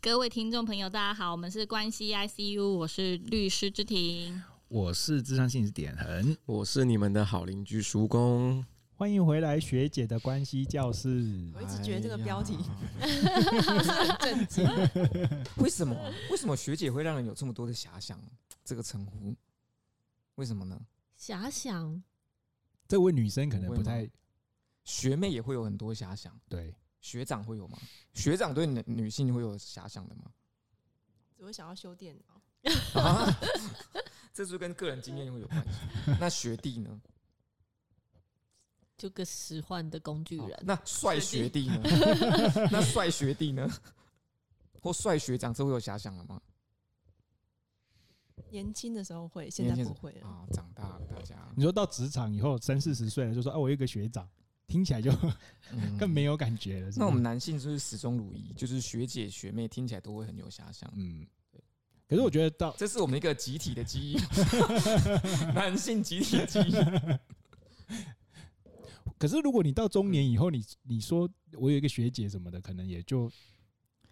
各位听众朋友，大家好，我们是关系 ICU，我是律师之庭，我是智商心理师点恒，我是你们的好邻居叔公，欢迎回来学姐的关系教室。我一直觉得这个标题很震惊，为什么？为什么学姐会让人有这么多的遐想？这个称呼，为什么呢？遐想，这位女生可能不太，学妹也会有很多遐想，对。学长会有吗？学长对女女性会有遐想的吗？只会想要修电脑，啊、这是跟个人经验会有关系。那学弟呢？就个使唤的工具人。那帅学弟呢？那帅学弟呢？或帅学长，这会有遐想了吗？年轻的时候会，现在不会了啊。长大了，大家你说到职场以后，三四十岁了，就说：“啊，我有一个学长。”听起来就 更没有感觉了。那我们男性是不是始终如一？就是学姐学妹听起来都会很有遐想。嗯，对。可是我觉得到这是我们一个集体的记忆，男性集体的记忆。可是如果你到中年以后，你你说我有一个学姐什么的，可能也就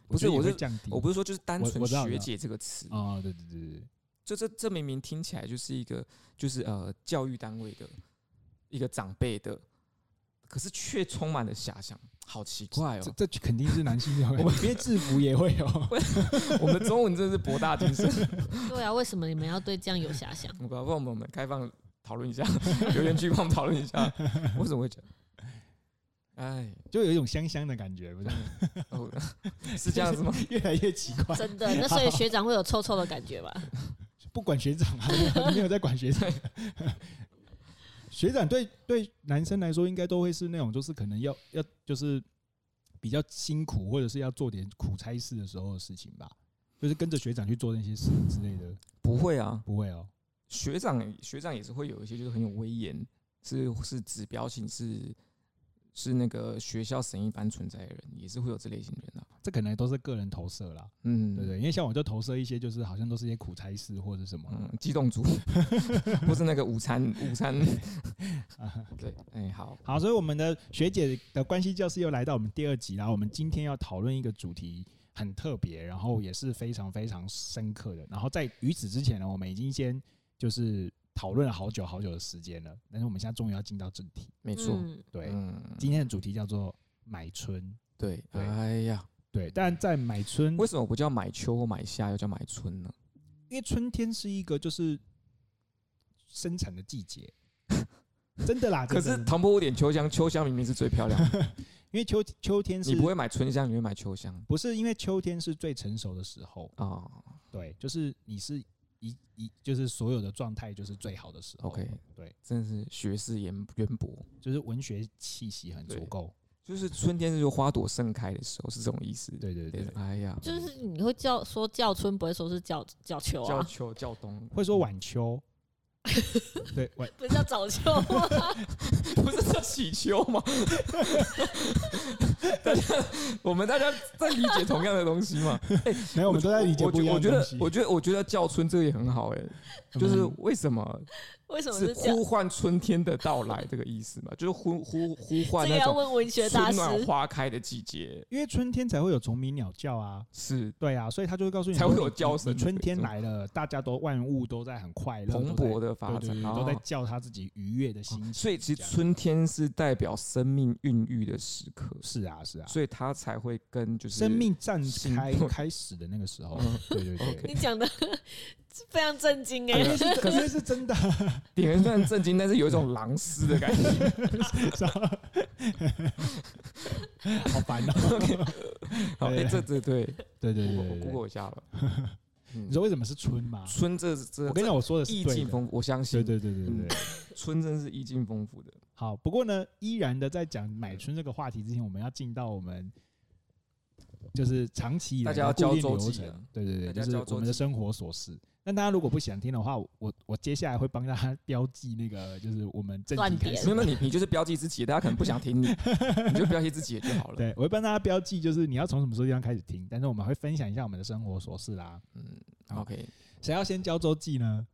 不是我是降低。我不是说就是单纯学姐这个词啊，对对对对，就这这明明听起来就是一个就是呃教育单位的一个长辈的。可是却充满了遐想，好奇怪哦！这这肯定是男性会，我们编制服也会有。我们中文真是博大精深。对啊，为什么你们要对这样有遐想？我告诉我们，我们开放讨论一下，留言区帮我们讨论一下，为什么会这样？哎，就有一种香香的感觉，不是？是这样子吗？越来越奇怪。真的，那所以学长会有臭臭的感觉吧？不管学长啊，没有在管学长。学长对对男生来说，应该都会是那种，就是可能要要就是比较辛苦，或者是要做点苦差事的时候的事情吧，就是跟着学长去做那些事之类的。不会啊，不会哦。学长学长也是会有一些，就是很有威严，是是指标性是。是那个学校神一般存在的人，也是会有这类型的人啊。这可能都是个人投射啦，嗯，对对。因为像我就投射一些，就是好像都是一些苦差事或者什么，嗯，机动组，不是那个午餐午餐。对，哎，好好，所以我们的学姐的关系教室又来到我们第二集啦。我们今天要讨论一个主题很特别，然后也是非常非常深刻的。然后在于此之前呢，我们已经先就是。讨论了好久好久的时间了，但是我们现在终于要进到正题。没错，对，今天的主题叫做买春。对，哎呀，对，但在买春，为什么不叫买秋或买夏，又叫买春呢？因为春天是一个就是生产的季节，真的啦。可是唐伯虎点秋香，秋香明明是最漂亮的，因为秋秋天是，你不会买春香，你会买秋香？不是，因为秋天是最成熟的时候啊。对，就是你是。一一就是所有的状态就是最好的时候。OK，对，真的是学识渊渊博，就是文学气息很足够。就是春天是就花朵盛开的时候，是这种意思。对对对，哎呀，就是你会叫说叫春，不会说是叫叫秋啊，叫秋叫冬，会说晚秋。对，晚不是叫早秋吗？不是叫喜秋吗？大家，我们大家在理解同样的东西嘛？哎，没有，我们都在理解不一样的东西。我觉得，我觉得，我觉得叫春这个也很好哎，就是为什么？为什么是呼唤春天的到来这个意思嘛？就是呼呼呼唤那种春暖花开的季节，因为春天才会有虫鸣鸟叫啊。是对啊，所以他就会告诉你才会有叫声。春天来了，大家都万物都在很快乐、蓬勃的发展，都在叫他自己愉悦的心情。所以其实春天是代表生命孕育的时刻。是啊，是啊，所以他才会跟就是生命绽开开始的那个时候。对对对，你讲的。非常震惊哎、欸，可是是真的，点人虽然震惊，但是有一种狼师的感觉，好烦哦。好，哎，这这对对对对，我 Google 一下了。你说为什么是春吗？春这这，我跟你讲，我说的是意境丰富，我相信。对对对对对，春真是意境丰富的。好，不过呢，依然的在讲买春这个话题之前，我们要进到我们。就是长期以来的固定流程，对对对，就是我们的生活琐事。那大家如果不想听的话，我我接下来会帮大家标记那个，就是我们正题开始。没有，你你就是标记自己，大家可能不想听你，你就标记自己就好了。对，我会帮大家标记，就是你要从什么时候地方开始听，但是我们会分享一下我们的生活琐事啦。嗯，OK，谁要先交周记呢？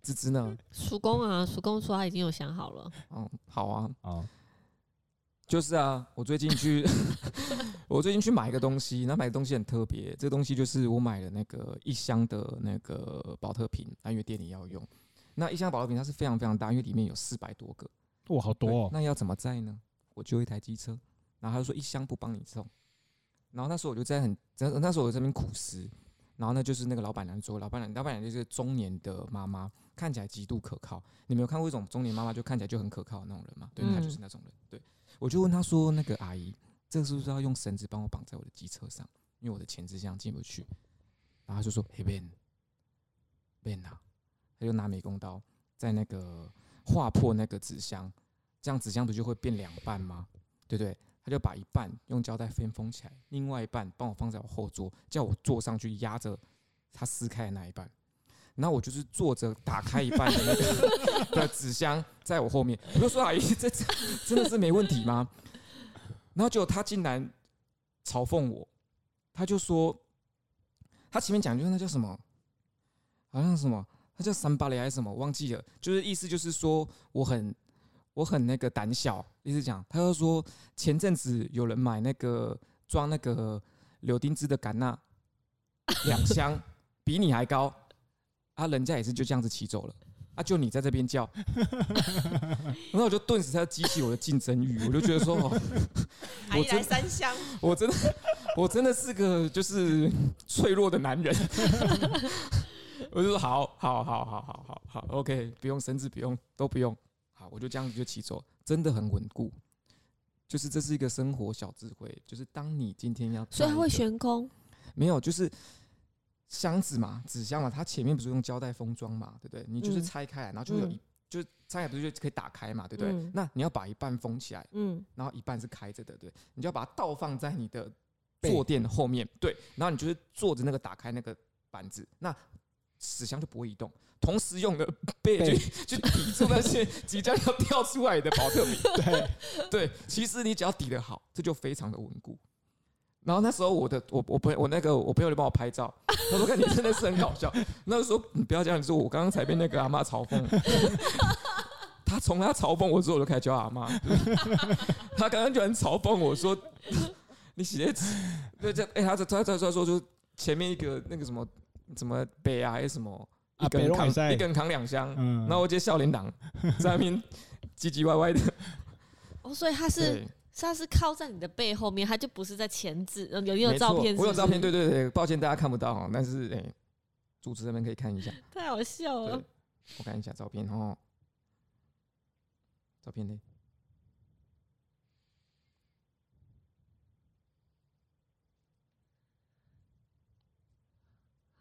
芝芝呢？叔公啊，叔公说他已经有想好了。嗯，好啊，啊。就是啊，我最近去，我最近去买一个东西，那买的东西很特别，这个东西就是我买了那个一箱的那个保特瓶，因为店里要用。那一箱保特瓶它是非常非常大，因为里面有四百多个，哇，好多哦。那要怎么载呢？我就一台机车，然后他就说一箱不帮你送。然后那时候我就在很，那时候我在这边苦思，然后呢就是那个老板娘说，老板娘，老板娘就是中年的妈妈，看起来极度可靠。你没有看过一种中年妈妈就看起来就很可靠的那种人吗？对，她就是那种人，对。我就问他说：“那个阿姨，这个是不是要用绳子帮我绑在我的机车上？因为我的前置箱进不去。”然后他就说：“嘿，Ben，Ben 啊！”他就拿美工刀在那个划破那个纸箱，这样纸箱不就会变两半吗？对不对？他就把一半用胶带封封起来，另外一半帮我放在我后座，叫我坐上去压着他撕开的那一半。然后我就是坐着打开一半的那个 的纸箱，在我后面。我就说：“阿姨，这这真的是没问题吗？”然后结果他竟然嘲讽我，他就说：“他前面讲就是那叫什么，好像什么，他叫三八雷还是什么，忘记了。就是意思就是说我很我很那个胆小，意思讲他就说前阵子有人买那个装那个柳丁汁的甘纳两箱，比你还高。”他、啊、人家也是就这样子骑走了，啊，就你在这边叫，然后我就顿时在激起我的竞争欲，我就觉得说，哦，我来三箱，我真的，我真的是个就是脆弱的男人，我就说好，好，好，好，好，好，好，OK，不用绳子，不用，都不用，好，我就这样子就骑走，真的很稳固，就是这是一个生活小智慧，就是当你今天要，所以它会悬空，没有，就是。箱子嘛，纸箱嘛，它前面不是用胶带封装嘛，对不对？你就是拆开来，然后就有一，嗯、就拆开不是就可以打开嘛，对不对？嗯、那你要把一半封起来，嗯，然后一半是开着的，对，你就要把它倒放在你的坐垫后面，对，然后你就是坐着那个打开那个板子，那纸箱就不会移动，同时用的背去去抵住那些即将要掉出来的保特瓶，对。对，其实你只要抵得好，这就非常的稳固。然后那时候我的我我朋友我那个我朋友就帮我拍照，他说看你真的是很搞笑。那个时候你不要这样说，我刚刚才被那个阿妈嘲讽。他从他嘲讽我之后，我就开始叫阿妈。他刚刚居然嘲讽我说：“你鞋子对这哎，他他他他说就前面一个那个什么什么北啊还是什么一个人扛一个人扛两箱，然后我接笑脸党在那边唧唧歪歪的。哦，所以他是。它是靠在你的背后面，他就不是在前置。有没有照片是是？我有照片，对 对对，抱歉大家看不到，但是哎、欸，主持人们可以看一下。太好笑了。我看一下照片哦，照片呢？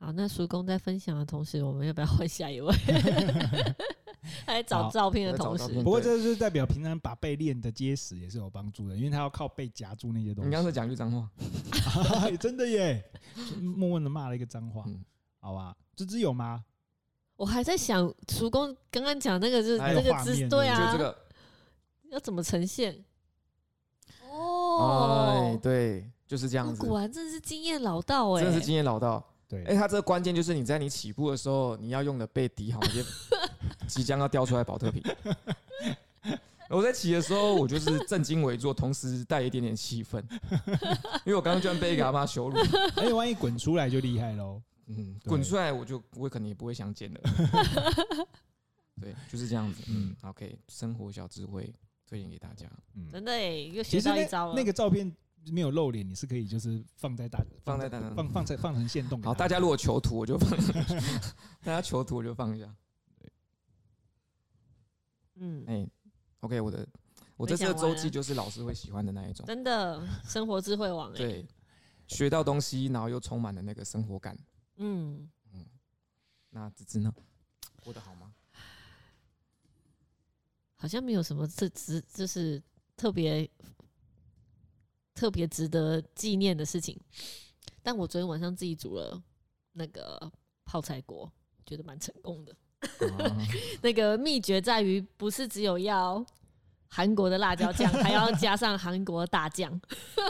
好，那叔公在分享的同时，我们要不要换下一位？他在找照片的同时，不过这就是代表平常把背练的结实也是有帮助的，因为他要靠背夹住那些东西。你刚才讲句脏话，真的耶！默默的骂了一个脏话，好吧？芝芝有吗？我还在想，厨工刚刚讲那个是那个姿势，对啊，这个要怎么呈现？哦，对，就是这样子。果然真的是经验老道哎，真的是经验老道。对，哎，他这个关键就是你在你起步的时候，你要用的背抵好那些。即将要掉出来保特瓶，我在骑的时候，我就是正襟危坐，同时带一点点气愤，因为我刚刚居然被一个阿妈羞辱，而 且万一滚出来就厉害喽。嗯，滚出来我就我可能也不会相见了。对，就是这样子。嗯，OK，生活小智慧推荐给大家。嗯，真的哎，又学到一招了。那个照片没有露脸，你是可以就是放在大放在大放放在放成线动。好，大家如果求图，我就放；大家求图，我就放一下。嗯，哎、欸，OK，我的，我这次的周记就是老师会喜欢的那一种，真的生活智慧王哎，对，学到东西，然后又充满了那个生活感，嗯。嗯，那芝芝呢，过得好吗？好像没有什么这值，就是特别特别值得纪念的事情，但我昨天晚上自己煮了那个泡菜锅，觉得蛮成功的。那个秘诀在于，不是只有要韩国的辣椒酱，还要加上韩国的大酱。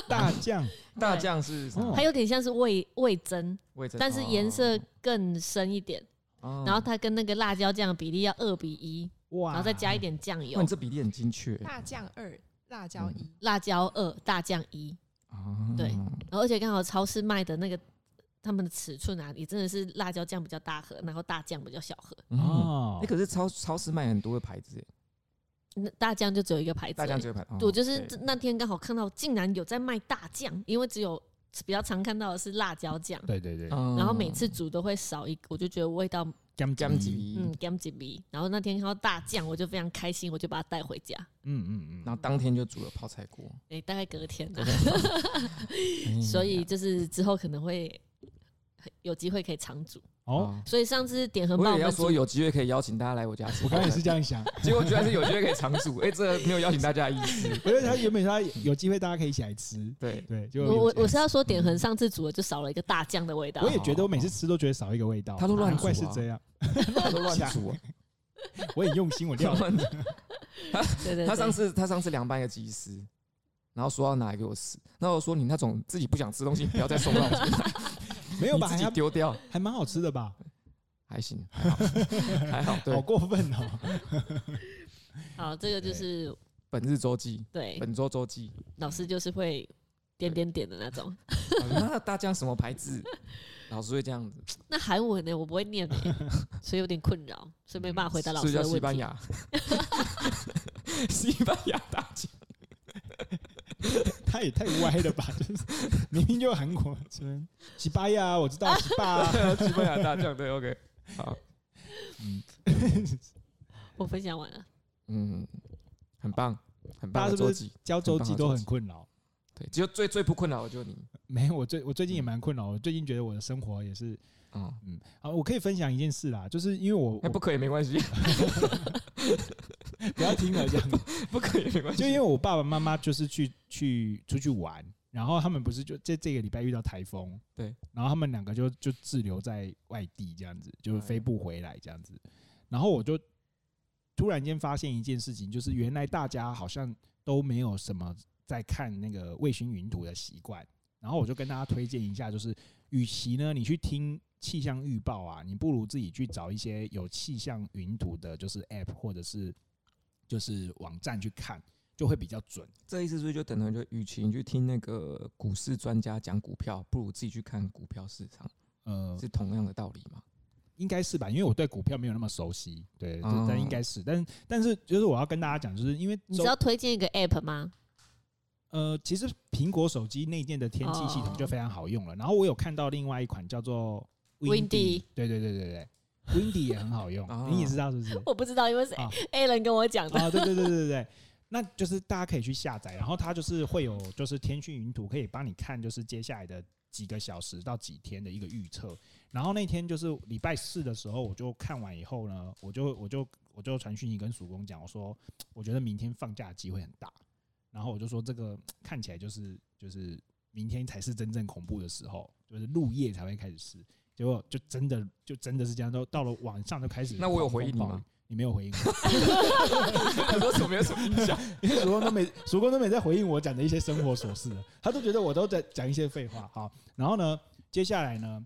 大酱，大酱是什么？它有点像是味味噌，但是颜色更深一点。然后它跟那个辣椒酱的比例要二比一，然后再加一点酱油。哇，你这比例很精确。大酱二，辣椒一，辣椒二，大酱一。哦，对然后而且刚好超市卖的那个他们的尺寸啊，也真的是辣椒酱比较大盒，然后大酱比较小盒。哦，哦。哎，，可是超超市卖很多的牌子，耶，那大酱就只有一个牌子而已，大酱只有牌，哦我就是对。那天刚好看到，竟然有在卖大酱，因为只有比较常看到的是辣椒酱，对对对，嗯。然后每次煮都会少一个，我就觉得味道甘甘吉，吉，嗯甘几味。然后那天看到大酱，我就非常开心，我就把它带回家。嗯嗯嗯，然后当天就煮了泡菜锅，哎、大概隔天、所以就是之后可能会有机会可以常煮。哦，，所以上次点很棒，我也要说有机会可以邀请大家来我家吃，我刚才也是这样想，结果居然是有机会可以常煮，哎，这没有邀请大家的意思，我觉得他原本他有机会大家可以一起来吃，对，对，就我我我是要，要说点恒上次煮了就少了一个大酱的味道。我。也觉得我每次吃都觉得少一个味道，他都乱怪煮啊。是这样，他都乱煮啊。我很用心，我料理，对对对，他上次他上次凉拌一个鸡丝，然后说要拿来给我吃，那我说你那种自己不想吃东西，不要再送到我没有吧？你自己还要丢掉，还蛮好吃的吧？还行，还好，还好，好对，过分哦！好，这个就是本日周记，对本周周记，老师就是会点点点的那种。那大酱什么牌子？老师会这样子，那韩文呢，我不会念呢，所以有点困扰，所以没办法回答老师的问题。西班牙，西班牙大酱，他也太歪了吧！就是。明明就韩国，什么西班牙，我知道西班牙，西班牙大将，对，OK，好，嗯，我分享完了，嗯，很棒，很大家是不是棒的周记，教周记都很困扰。对，只有最最不困扰的就是你，没有，我最我最近也蛮困扰。我最近觉得我的生活也是，嗯，嗯，啊，我可以分享一件事啦，就是因为我我那不可以没关系，不要听了这样，不可以没关系，就因为我爸爸妈妈就是去去出去玩，然后他们不是就在这个礼拜遇到台风，对，然后他们两个就就滞留在外地这样子，就飞不回来这样子，然后我就突然间发现一件事情，就是原来大家好像都没有什么在看那个卫星云图的习惯，然后我就跟大家推荐一下，就是与其呢你去听气象预报啊，你不如自己去找一些有气象云图的，就是 App 或者是就是网站去看，就会比较准。这意思是不是就等于就，与其你去听那个股市专家讲股票，不如自己去看股票市场，呃，是同样的道理吗？应该是吧，因为我对股票没有那么熟悉，对，哦但应该是，但但是就是我要跟大家讲，就是因为你知道推荐一个 app 吗？呃，其实苹果手机内建的天气系统就非常好用了。然后我有看到另外一款叫做 Windy 对对对对对，Windy 也很好用哦，你也知道是不是？我不知道，因为是啊 A 人跟我讲的。啊，对对对对对对，那就是大家可以去下载，然后它就是会有就是天气云图，可以帮你看就是接下来的几个小时到几天的一个预测。然后那天就是礼拜四的时候，我就看完以后呢，我就我就我就传讯息跟曙光讲，我说我觉得明天放假的机会很大。然后我就说这个看起来就是就是明天才是真正恐怖的时候，就是入夜才会开始试。结果就真的就真的是这样，都到了晚上就开始。那我有回应你吗？你没有回应我。很多什么没有什么印象？因为曙光都没，曙光都没在回应我讲的一些生活琐事了，他都觉得我都在讲一些废话。好，然后呢，接下来呢，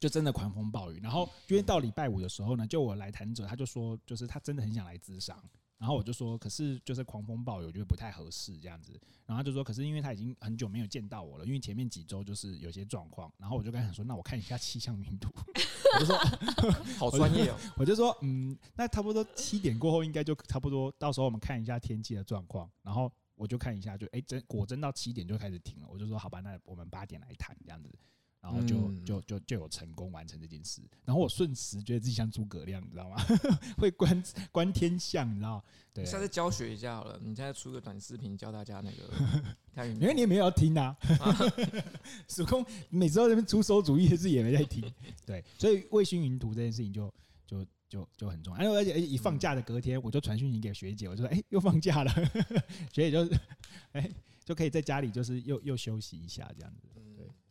就真的狂风暴雨。然后因为到礼拜五的时候呢，就我来谈者，他就说，就是他真的很想来咨商。然后我就说，可是就是狂风暴雨，我觉得不太合适这样子。然后他就说，可是因为他已经很久没有见到我了，因为前面几周就是有些状况。然后我就跟他说，那我看一下气象云图。我就说，好专业哦。我就说，嗯，那差不多七点过后应该就差不多，到时候我们看一下天气的状况。然后我就看一下就，就哎真果真到七点就开始停了。我就说，好吧，那我们八点来谈这样子。然后就嗯就就就有成功完成这件事，然后我瞬时觉得自己像诸葛亮，你知道吗？会观 观天象，你知道？对，下次教学一下好了，你现在出个短视频教大家那个 看，因为你也没有要听啊。曙光每次都在那边出馊主意，自己也没在听。对，所以卫星云图这件事情就就就就很重要。而且而且一放假的隔天，我就传讯息给学姐，我就说：“哎，又放假了。”学姐就哎就可以在家里就是又又休息一下这样子。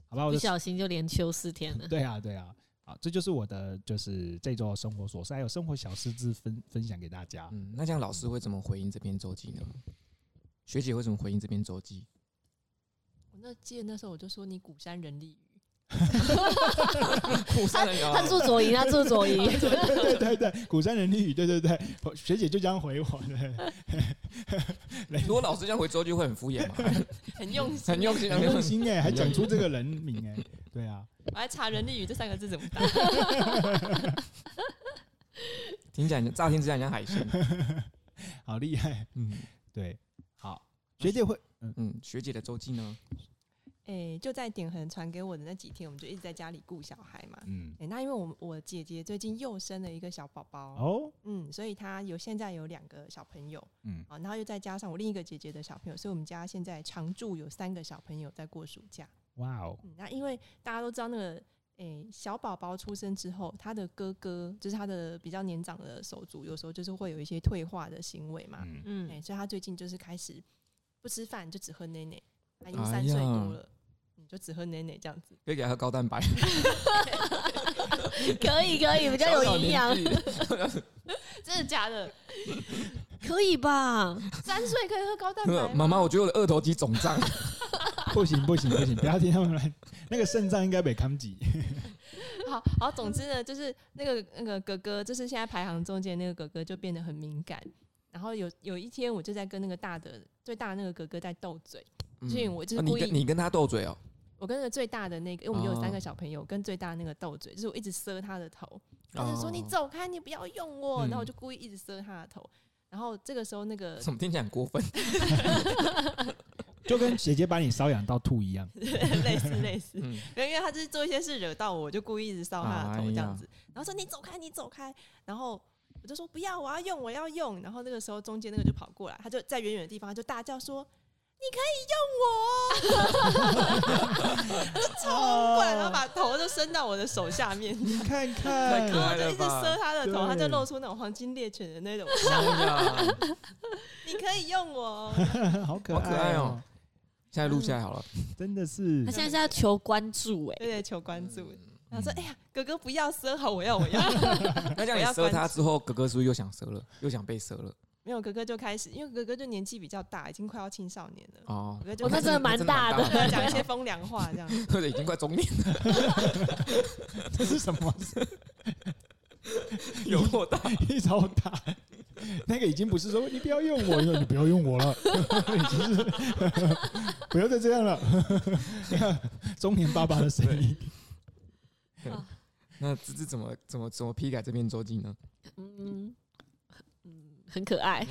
对，好吧，我就不小心就连休四天了。对啊，对啊，好，这就是我的就是这周的生活琐事，还有生活小事之分分享给大家。嗯，那这样老师会怎么回应这篇周记呢？学姐会怎么回应这篇周记？我那记得那时候我就说你鼓山人力 鱼，釜山人他住左营，他住左营。对对对对，鼓山人力语，对对对，学姐就这样回我。如果老师这样回之后，就会很敷衍嘛，很用心，很用心，很用心哎，还讲出这个人名哎，对啊，我还查人力语这三个字怎么打，听起来乍听之下像海鲜，好厉害，嗯，对，好，学姐会，嗯。嗯，学姐的周记呢？哎、欸，就在点恒传给我的那几天，我们就一直在家里顾小孩嘛。嗯，哎、欸，那因为我我姐姐最近又生了一个小宝宝哦，嗯，所以她有现在有两个小朋友，嗯，啊，然后又再加上我另一个姐姐的小朋友，所以我们家现在常住有三个小朋友在过暑假。哇哦、嗯，那因为大家都知道那个，哎、欸，小宝宝出生之后，他的哥哥就是他的比较年长的手足，有时候就是会有一些退化的行为嘛，嗯，哎、欸，所以他最近就是开始不吃饭，就只喝奶奶，他已经三岁多了。哎就只喝奶奶这样子，可以给他喝高蛋白，可以可以 比较有营养，真的假的？可以吧？三岁可以喝高蛋白？妈妈，我觉得我的二头肌肿胀，不行不行不行，不要听他们来，那个肾脏应该被扛挤。好好，总之呢，就是那个那个哥哥，就是现在排行中间那个哥哥就变得很敏感，然后有有一天我就在跟那个大的最大的那个哥哥在斗嘴，所以我就是故意、啊、你跟你跟他斗嘴哦。我跟那个最大的那个，因为我们有三个小朋友，跟最大的那个斗嘴，就是我一直塞他的头，他就说：“你走开，你不要用我。”然后我就故意一直塞他的头。然后这个时候，那个怎么听起来很过分？就跟姐姐把你瘙痒到吐一样，类似类似。因为他就是做一些事惹到我，我就故意一直搔他的头这样子。然后说：“你走开，你走开。”然后我就说：“不要，我要用，我要用。”然后那个时候中间那个就跑过来，他就在远远的地方，他就大叫说。你可以用我，就冲过来，然后把头就伸到我的手下面，你看看，然后就一直遮他的头，他就露出那种黄金猎犬的那种笑容。你可以用我，好可爱哦！现在录下来好了，真的是。他现在是要求关注哎，对对，求关注。他说：“哎呀，哥哥不要遮，好，我要，我要。”那这样你遮他之后，哥哥是不是又想遮了，又想被遮了？没有哥哥就开始，因为哥哥就年纪比较大，已经快要青少年了。哦，哥哥就他真的蛮大的，讲一些风凉话这样。或者已经快中年了。这是什么？有多大？一超大。那个已经不是说你不要用我，因为你不要用我了，已经是不要再这样了。你看中年爸爸的声音。那芝芝怎么怎么怎么批改这篇周记呢？嗯。很可爱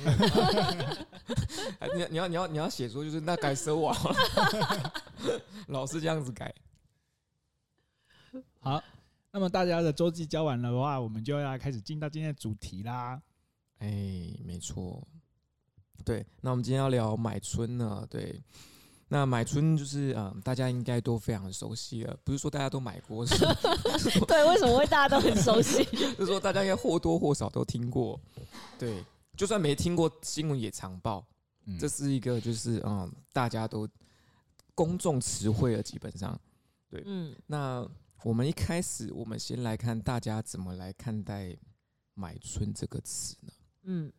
你，你要你要你要写说就是那改收网了，老是这样子改。好，那么大家的周记交完了的话，我们就要开始进到今天的主题啦。哎，没错，对，那我们今天要聊买春呢，对，那买春就是嗯，大家应该都非常熟悉了，不是说大家都买过，是 对，为什么会大家都很熟悉？就是说大家应该或多或少都听过，对。就算没听过新闻也常报，这是一个就是嗯，大家都公众词汇了，基本上对。嗯，那我们一开始，我们先来看大家怎么来看待“买春”这个词呢？嗯，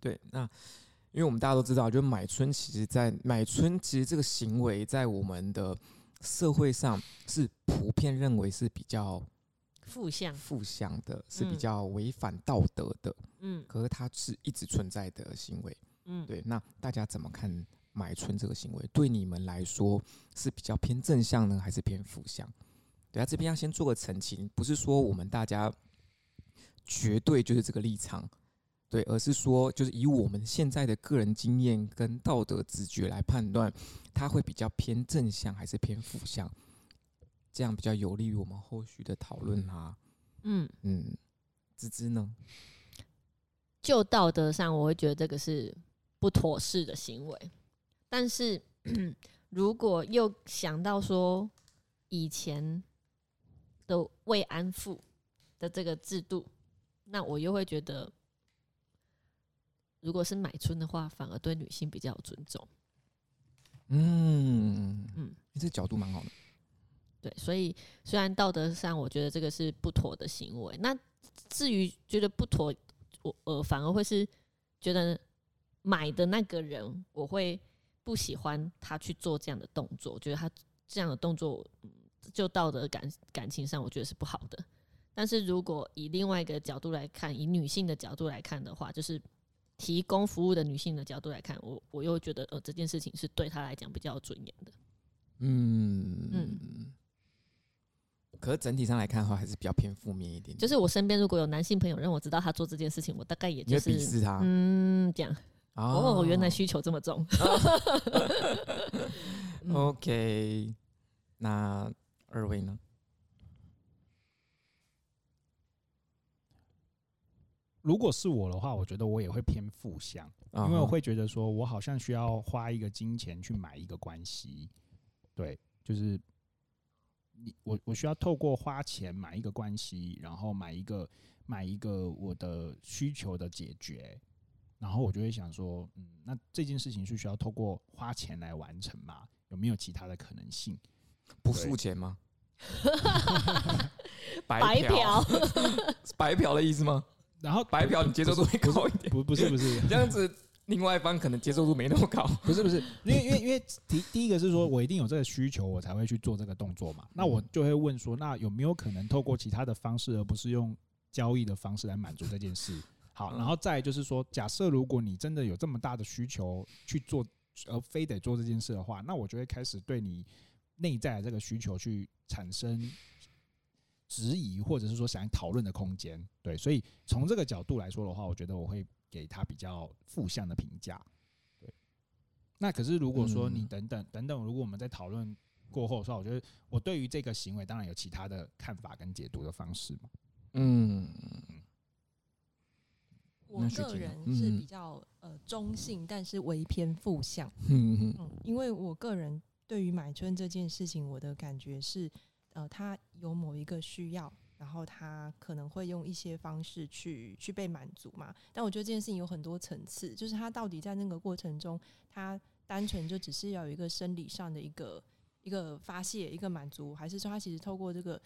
对。那因为我们大家都知道，就买春，其实，在买春，其实这个行为在我们的社会上是普遍认为是比较。负向、负向的是比较违反道德的，嗯，可是它是一直存在的行为，嗯，对。那大家怎么看买春这个行为？对你们来说是比较偏正向呢，还是偏负向？对啊，这边要先做个澄清，不是说我们大家绝对就是这个立场，对，而是说就是以我们现在的个人经验跟道德直觉来判断，它会比较偏正向还是偏负向？这样比较有利于我们后续的讨论啊。嗯嗯，芝芝呢？就道德上，我会觉得这个是不妥适的行为。但是，如果又想到说以前的慰安妇的这个制度，那我又会觉得，如果是买春的话，反而对女性比较有尊重。嗯嗯，你这角度蛮好的。对，所以虽然道德上我觉得这个是不妥的行为，那至于觉得不妥，我呃反而会是觉得买的那个人，我会不喜欢他去做这样的动作，我觉得他这样的动作，嗯，就道德感感情上，我觉得是不好的。但是如果以另外一个角度来看，以女性的角度来看的话，就是提供服务的女性的角度来看，我我又觉得呃这件事情是对她来讲比较有尊严的。嗯嗯。可是整体上来看的话，还是比较偏负面一点点。就是我身边如果有男性朋友让我知道他做这件事情，我大概也就是鄙视他。嗯，这样。哦，原来需求这么重。哦、OK，那二位呢？如果是我的话，我觉得我也会偏负向，因为我会觉得说我好像需要花一个金钱去买一个关系。对，就是你我我需要透过花钱买一个关系，然后买一个买一个我的需求的解决。然后我就会想说，嗯，那这件事情是需要透过花钱来完成吗？有没有其他的可能性？不付钱吗？白嫖，白嫖的意思吗？然后白嫖，你接受度会高一点？不，不是，不是 这样子，另外一方可能接受度没那么高。不是，不是，因为，因为，因为第第一个是说我一定有这个需求，我才会去做这个动作嘛。那我就会问说，那有没有可能透过其他的方式，而不是用交易的方式来满足这件事？好，然后再就是说，假设如果你真的有这么大的需求去做，而非得做这件事的话，那我就会开始对你内在的这个需求去产生质疑，或者是说想讨论的空间。对，所以从这个角度来说的话，我觉得我会给他比较负向的评价。对，那可是如果说你等等等等，如果我们在讨论过后的话，我觉得我对于这个行为当然有其他的看法跟解读的方式嘛。嗯。我个人是比较呃中性，但是为偏负向。嗯嗯，因为我个人对于买春这件事情，我的感觉是，呃，他有某一个需要，然后他可能会用一些方式去去被满足嘛。但我觉得这件事情有很多层次，就是他到底在那个过程中，他单纯就只是要有一个生理上的一个一个发泄、一个满足，还是说他其实透过这个。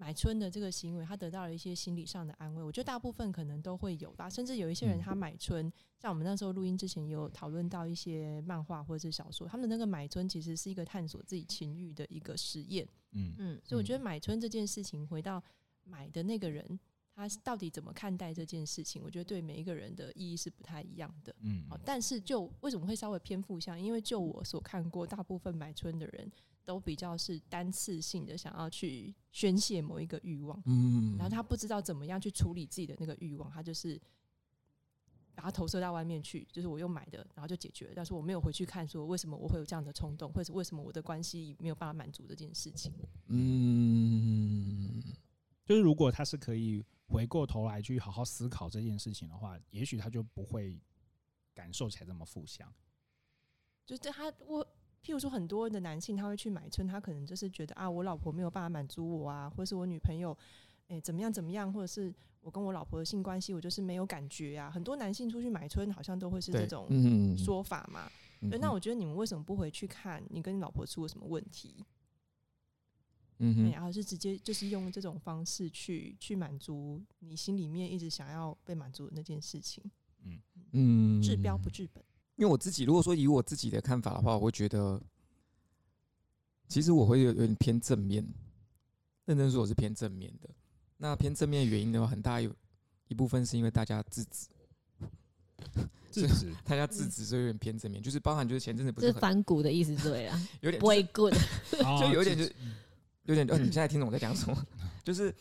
买春的这个行为，他得到了一些心理上的安慰。我觉得大部分可能都会有吧，甚至有一些人他买春，像我们那时候录音之前也有讨论到一些漫画或者是小说，他们的那个买春其实是一个探索自己情欲的一个实验。嗯嗯，所以我觉得买春这件事情，回到买的那个人，他到底怎么看待这件事情，我觉得对每一个人的意义是不太一样的。嗯，但是就为什么会稍微偏负向？因为就我所看过，大部分买春的人。都比较是单次性的，想要去宣泄某一个欲望，嗯，然后他不知道怎么样去处理自己的那个欲望，他就是把它投射到外面去，就是我又买的，然后就解决了。但是我没有回去看，说为什么我会有这样的冲动，或者为什么我的关系没有办法满足这件事情。嗯，就是如果他是可以回过头来去好好思考这件事情的话，也许他就不会感受起来这么负向。就是他我。譬如说，很多的男性他会去买春，他可能就是觉得啊，我老婆没有办法满足我啊，或者是我女朋友，诶、欸、怎么样怎么样，或者是我跟我老婆的性关系，我就是没有感觉啊。很多男性出去买春，好像都会是这种说法嘛。对，那我觉得你们为什么不回去看你跟你老婆出了什么问题？嗯哼，然后是直接就是用这种方式去去满足你心里面一直想要被满足的那件事情。嗯嗯，治标不治本。因为我自己，如果说以我自己的看法的话，我会觉得，其实我会有有点偏正面。认真说，我是偏正面的。那偏正面的原因的话，很大有一部分是因为大家制止，制止，大家制止，所以有点偏正面。就是包含就是前阵子不是反骨的意思，对啊，有点不会 good，就有点就有点。哦，你现在听懂我在讲什么？就是。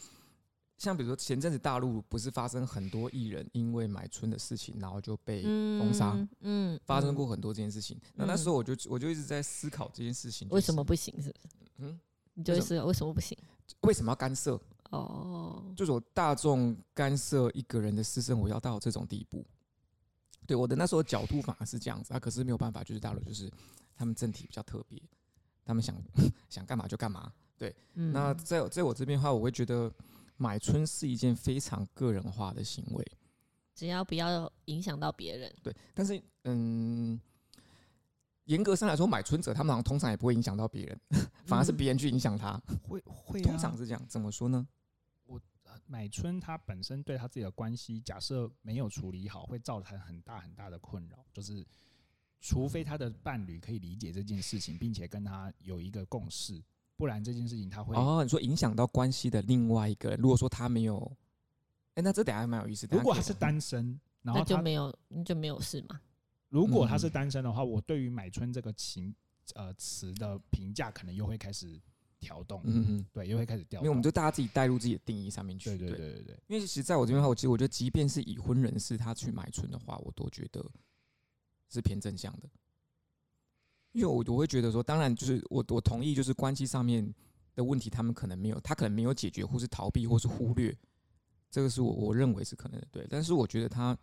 像比如说前阵子大陆不是发生很多艺人因为买春的事情，然后就被封杀，嗯，嗯，发生过很多这件事情。那、嗯、那时候我就我就一直在思考这件事情，为什么不行？是不是？嗯，你就思考为什么不行？为什么要干涉？哦，就是我大众干涉一个人的私生活要到这种地步。对，我的那时候角度反而是这样子啊，可是没有办法，就是大陆就是他们政体比较特别，他们想 想干嘛就干嘛。对，嗯、那在在我这边的话，我会觉得。买春是一件非常个人化的行为，只要不要影响到别人。对，但是嗯，严格上来说，买春者他们好像通常也不会影响到别人，反而是别人去影响他。会会，通常是这样。怎么说呢？我买春他本身对他自己的关系，假设没有处理好，会造成很大很大的困扰。就是，除非他的伴侣可以理解这件事情，并且跟他有一个共识。不然这件事情他会哦，你说影响到关系的另外一个人，如果说他没有，哎、欸，那这等下还蛮有意思的。如果他是单身，然后就没有，那就没有事嘛。如果他是单身的话，我对于买春这个情呃词的评价可能又会开始调动，嗯嗯，对，又会开始调动。因为我们就大家自己带入自己的定义上面去，对对对对对。因为其实在我这边的话，我其实我觉得，即便是已婚人士，他去买春的话，我都觉得是偏正向的。因为我我会觉得说，当然就是我我同意，就是关系上面的问题，他们可能没有，他可能没有解决，或是逃避，或是忽略，这个是我我认为是可能的，对。但是我觉得他。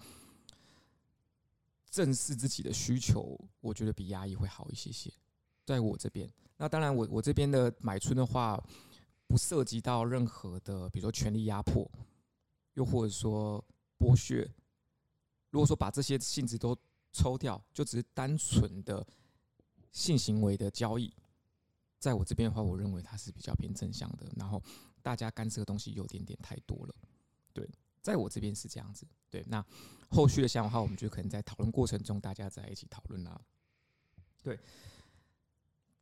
正视自己的需求，我觉得比压抑会好一些些。在我这边，那当然我我这边的买春的话，不涉及到任何的，比如说权力压迫，又或者说剥削。如果说把这些性质都抽掉，就只是单纯的性行为的交易，在我这边的话，我认为它是比较偏正向的。然后大家干涉的东西有点点太多了，对。在我这边是这样子，对。那后续的想法，我们就可能在讨论过程中，大家在一起讨论啦。对，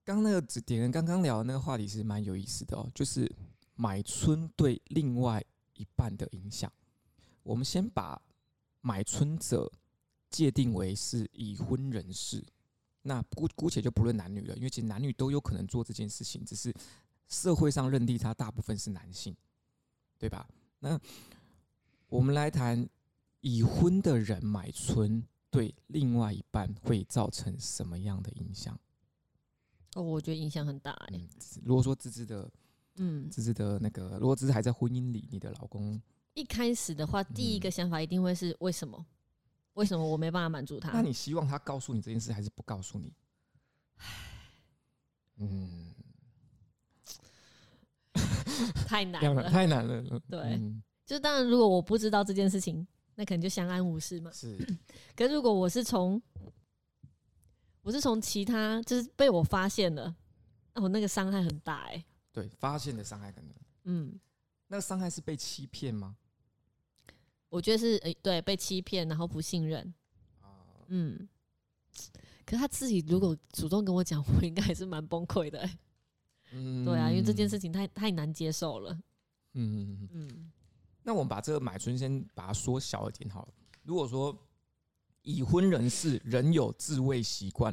刚那个点人刚刚聊的那个话题是蛮有意思的哦，就是买春对另外一半的影响。我们先把买春者界定为是已婚人士，那姑姑且就不论男女了，因为其实男女都有可能做这件事情，只是社会上认定他大部分是男性，对吧？那我们来谈已婚的人买春对另外一半会造成什么样的影响？哦，我觉得影响很大哎、嗯。如果说芝芝的，嗯，芝芝的那个，如果芝芝还在婚姻里，你的老公一开始的话，第一个想法一定会是为什么？嗯、为什么我没办法满足他？那你希望他告诉你这件事，还是不告诉你？嗯，太难了，太难了。对。嗯就当然，如果我不知道这件事情，那可能就相安无事嘛。是，可是如果我是从，我是从其他，就是被我发现了，那我那个伤害很大哎、欸。对，发现的伤害可能。嗯，那个伤害是被欺骗吗？我觉得是，诶，对，被欺骗，然后不信任。嗯。可是他自己如果主动跟我讲，我应该还是蛮崩溃的、欸。嗯。对啊，因为这件事情太太难接受了。嗯嗯嗯。那我们把这个买春先把它缩小一点好了。如果说已婚人士仍有自慰习惯，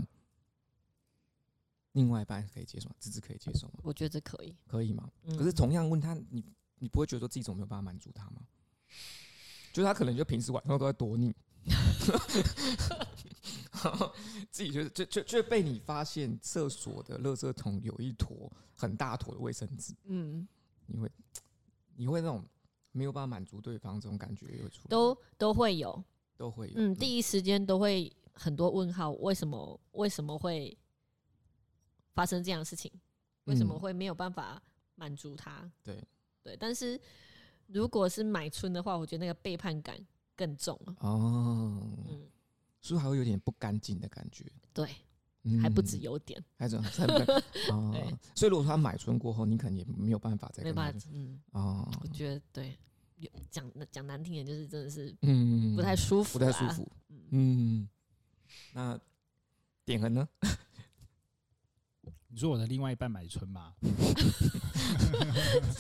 另外一半可以接受吗？芝芝可以接受吗？我觉得可以，可以吗？可是同样问他，你你不会觉得说自己总没有办法满足他吗？就他可能就平时晚上都在躲你，自己就就就就被你发现厕所的垃圾桶有一坨很大坨的卫生纸，嗯，你会你会那种。没有办法满足对方这种感觉有出来，都都会有，都会有。嗯，第一时间都会很多问号，为什么为什么会发生这样的事情？为什么会没有办法满足他？对对，但是如果是买春的话，我觉得那个背叛感更重了。哦，嗯，是不是还会有点不干净的感觉？对，还不止有点，还是 哦。所以如果说他买春过后，你可能也没有办法再跟他。嗯，哦，我觉得对。讲讲难听点，就是真的是嗯不太舒服，不太舒服。嗯，那点恒呢？你说我的另外一半买春吗？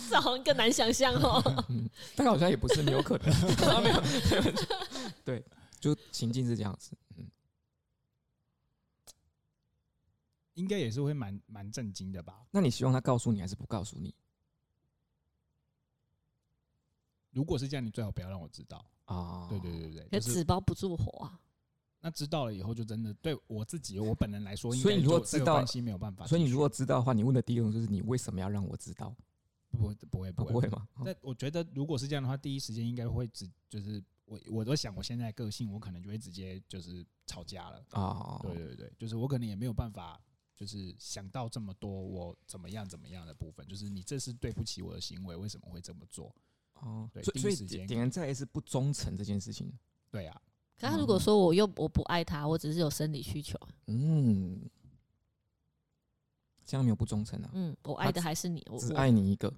这好像更难想象哦。嗯，但好像也不是，没有可能。没有，对，就情境是这样子。嗯，应该也是会蛮蛮震惊的吧？那你希望他告诉你，还是不告诉你？如果是这样，你最好不要让我知道啊！对对对对，纸包不住火啊。那知道了以后，就真的对我自己，我本人来说，所以你如果知道关系没有办法，所以你如果知道的话，你问的第一个就是你为什么要让我知道？不不会不会不会吗？那我觉得如果是这样的话，第一时间应该会直就是我我都想我现在个性，我可能就会直接就是吵架了啊！对对对，就是我可能也没有办法，就是想到这么多我怎么样怎么样的部分，就是你这是对不起我的行为，为什么会这么做？哦，对，所以点点在意是不忠诚这件事情。对啊，可他如果说我又我不爱他，我只是有生理需求，嗯，这样没有不忠诚啊。嗯，我爱的还是你，我只爱你一个。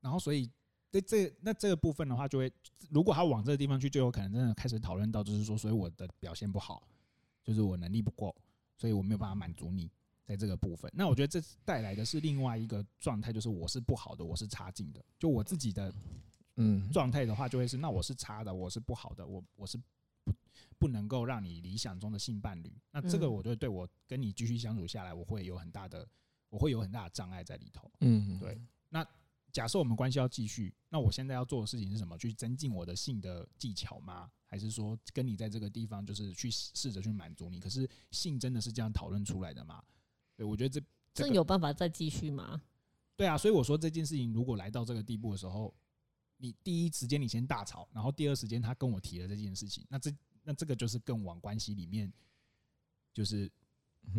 然后，所以对这那这个部分的话，就会如果他往这个地方去，就有可能真的开始讨论到，就是说，所以我的表现不好，就是我能力不够，所以我没有办法满足你。在这个部分。那我觉得这带来的是另外一个状态，就是我是不好的，我是差劲的。就我自己的嗯状态的话，就会是那我是差的，我是不好的，我我是不不能够让你理想中的性伴侣。那这个我觉得对我跟你继续相处下来，我会有很大的我会有很大的障碍在里头。嗯，对。那假设我们关系要继续，那我现在要做的事情是什么？去增进我的性的技巧吗？还是说跟你在这个地方就是去试着去满足你？可是性真的是这样讨论出来的吗？对，我觉得这这有办法再继续吗？对啊，所以我说这件事情如果来到这个地步的时候，你第一时间你先大吵，然后第二时间他跟我提了这件事情，那这那这个就是更往关系里面，就是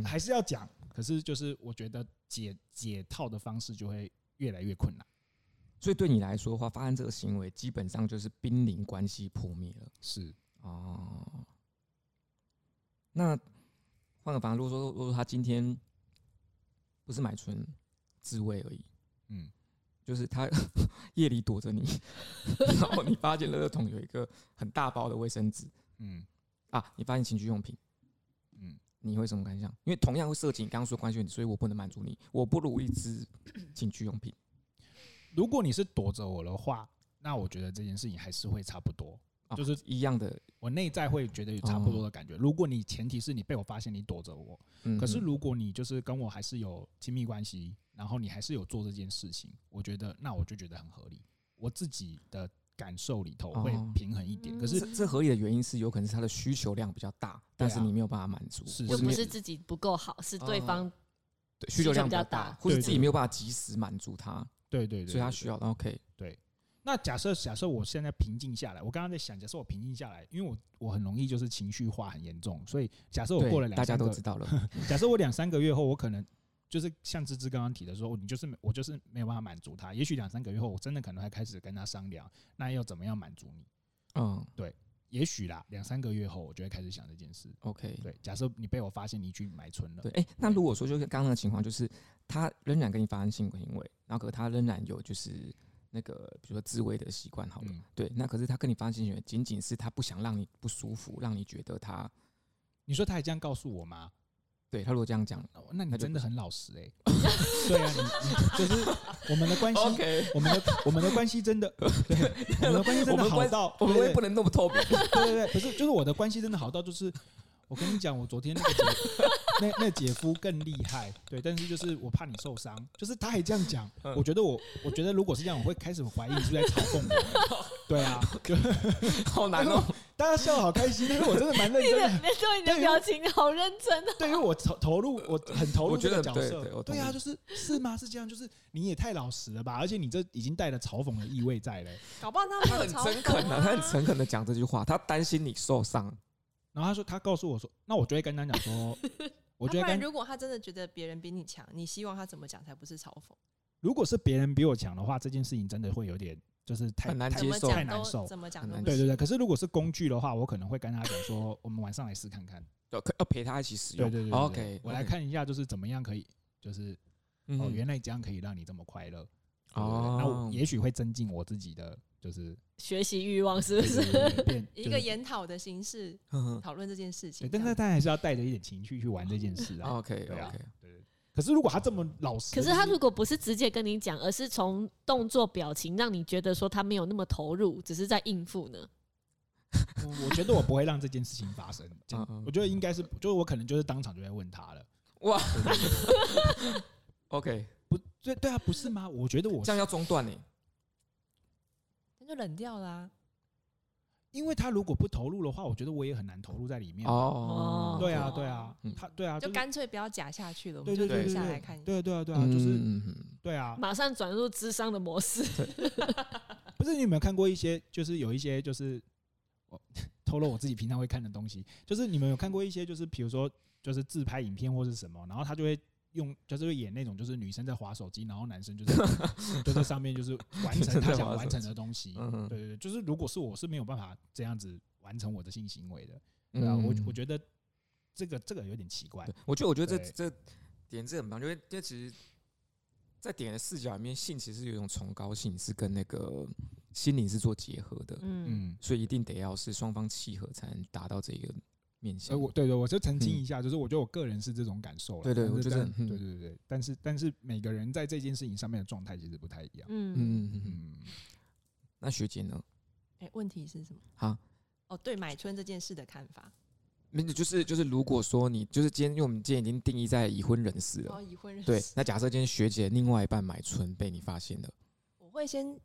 还是要讲，可是就是我觉得解解套的方式就会越来越困难。所以对你来说的话，发生这个行为基本上就是濒临关系破灭了。是哦。那换个方式，如果说如果说他今天不是买春自慰而已，嗯，就是他 夜里躲着你，然后你发现垃圾桶有一个很大包的卫生纸，嗯，啊，你发现情趣用品，嗯，你会什么感想？因为同样会涉及你刚刚说关系问题，所以我不能满足你，我不如一支情趣用品。如果你是躲着我的话，那我觉得这件事情还是会差不多，就是一样的。我内在会觉得有差不多的感觉。如果你前提是你被我发现你躲着我，可是如果你就是跟我还是有亲密关系，然后你还是有做这件事情，我觉得那我就觉得很合理。我自己的感受里头会平衡一点。可是这合理的原因是有可能是他的需求量比较大，但是你没有办法满足，又不是自己不够好，是对方需求量比较大，或者自己没有办法及时满足他。对对对，所以他需要 OK。对，那假设假设我现在平静下来，我刚刚在想，假设我平静下来，因为我我很容易就是情绪化很严重，所以假设我过了两，大家都知道了。假设我两三个月后，我可能就是像芝芝刚刚提的说，你就是我就是没有办法满足他。也许两三个月后，我真的可能会开始跟他商量，那要怎么样满足你？嗯，对。也许啦，两三个月后，我就会开始想这件事。OK，对，假设你被我发现你去买春了，对，哎、欸，那如果说就是刚刚的情况，就是他仍然跟你发生性行为，然后可他仍然有就是那个比如说自慰的习惯，好了，嗯、对，那可是他跟你发生性行为，仅仅是他不想让你不舒服，让你觉得他，你说他还这样告诉我吗？对他如果这样讲，那你真的很老实哎、欸。对啊，你你就是我们的关系，Okay. 我们的我们的关系真的，对，我们的关系真的好到，我们也不能那么透明。对对对，可是就是我的关系真的好到，就是我跟你讲，我昨天那个姐那那姐夫更厉害，对，但是就是我怕你受伤，就是他还这样讲，我觉得我我觉得如果是这样，我会开始怀疑你是不是在嘲讽我。对啊，就 好难哦。大家笑得好开心，但是我真的蛮认真的。你的，你的表情好认真哦。对于我投投入，我很投入这个角色。对啊，就是是吗？是这样，就是你也太老实了吧？而且你这已经带了嘲讽的意味在了。搞不好他很诚恳啊，他很诚恳的讲这句话，他担心你受伤。然后他说，他告诉我说，那我就会跟他讲说，我觉得如果他真的觉得别人比你强，你希望他怎么讲才不是嘲讽？如果是别人比我强的话，这件事情真的会有点。就是太难接受，太难受。怎么讲？对对对。可是如果是工具的话，我可能会跟他讲说，我们晚上来试看看。要要陪他一起使用。对对对。OK，我来看一下，就是怎么样可以，就是哦，原来这样可以让你这么快乐。哦。那我也许会增进我自己的，就是学习欲望，是不是？一个研讨的形式讨论这件事情。但是他还是要带着一点情绪去玩这件事啊。OK OK。可是如果他这么老实，可是他如果不是直接跟你讲，而是从动作表情让你觉得说他没有那么投入，只是在应付呢？我觉得我不会让这件事情发生。我觉得应该是，就是我可能就是当场就会问他了。哇，OK，不对，对啊，不是吗？我觉得我这样要中断呢，那就冷掉啦。因为他如果不投入的话，我觉得我也很难投入在里面。哦，对啊，对啊，他对啊，就干脆不要假下去了，我们就停下来看。对对对啊，就是，对啊，马上转入智商的模式。不是你有没有看过一些，就是有一些，就是我 透露我自己平常会看的东西，就是你们有看过一些，就是比如说，就是自拍影片或是什么，然后他就会。用就是会演那种，就是女生在划手机，然后男生就是 就在上面就是完成他想完成的东西。对对对，就是如果是我是没有办法这样子完成我的性行为的，对啊，我我觉得这个这个有点奇怪。我觉得我觉得这这点这很棒，因为这其实，在点的视角里面，性其实有一种崇高性，是跟那个心灵是做结合的。嗯，所以一定得要是双方契合，才能达到这个。面向。我对对，我就澄清一下，就是我觉得我个人是这种感受了。对对，我觉得对对对对，但是但是每个人在这件事情上面的状态其实不太一样。嗯嗯嗯。那学姐呢？哎，问题是什么？好，哦，对，买春这件事的看法。没，就是就是，如果说你就是今天，因为我们今天已经定义在已婚人士了。哦，已婚人士。对，那假设今天学姐另外一半买春被你发现了，我会先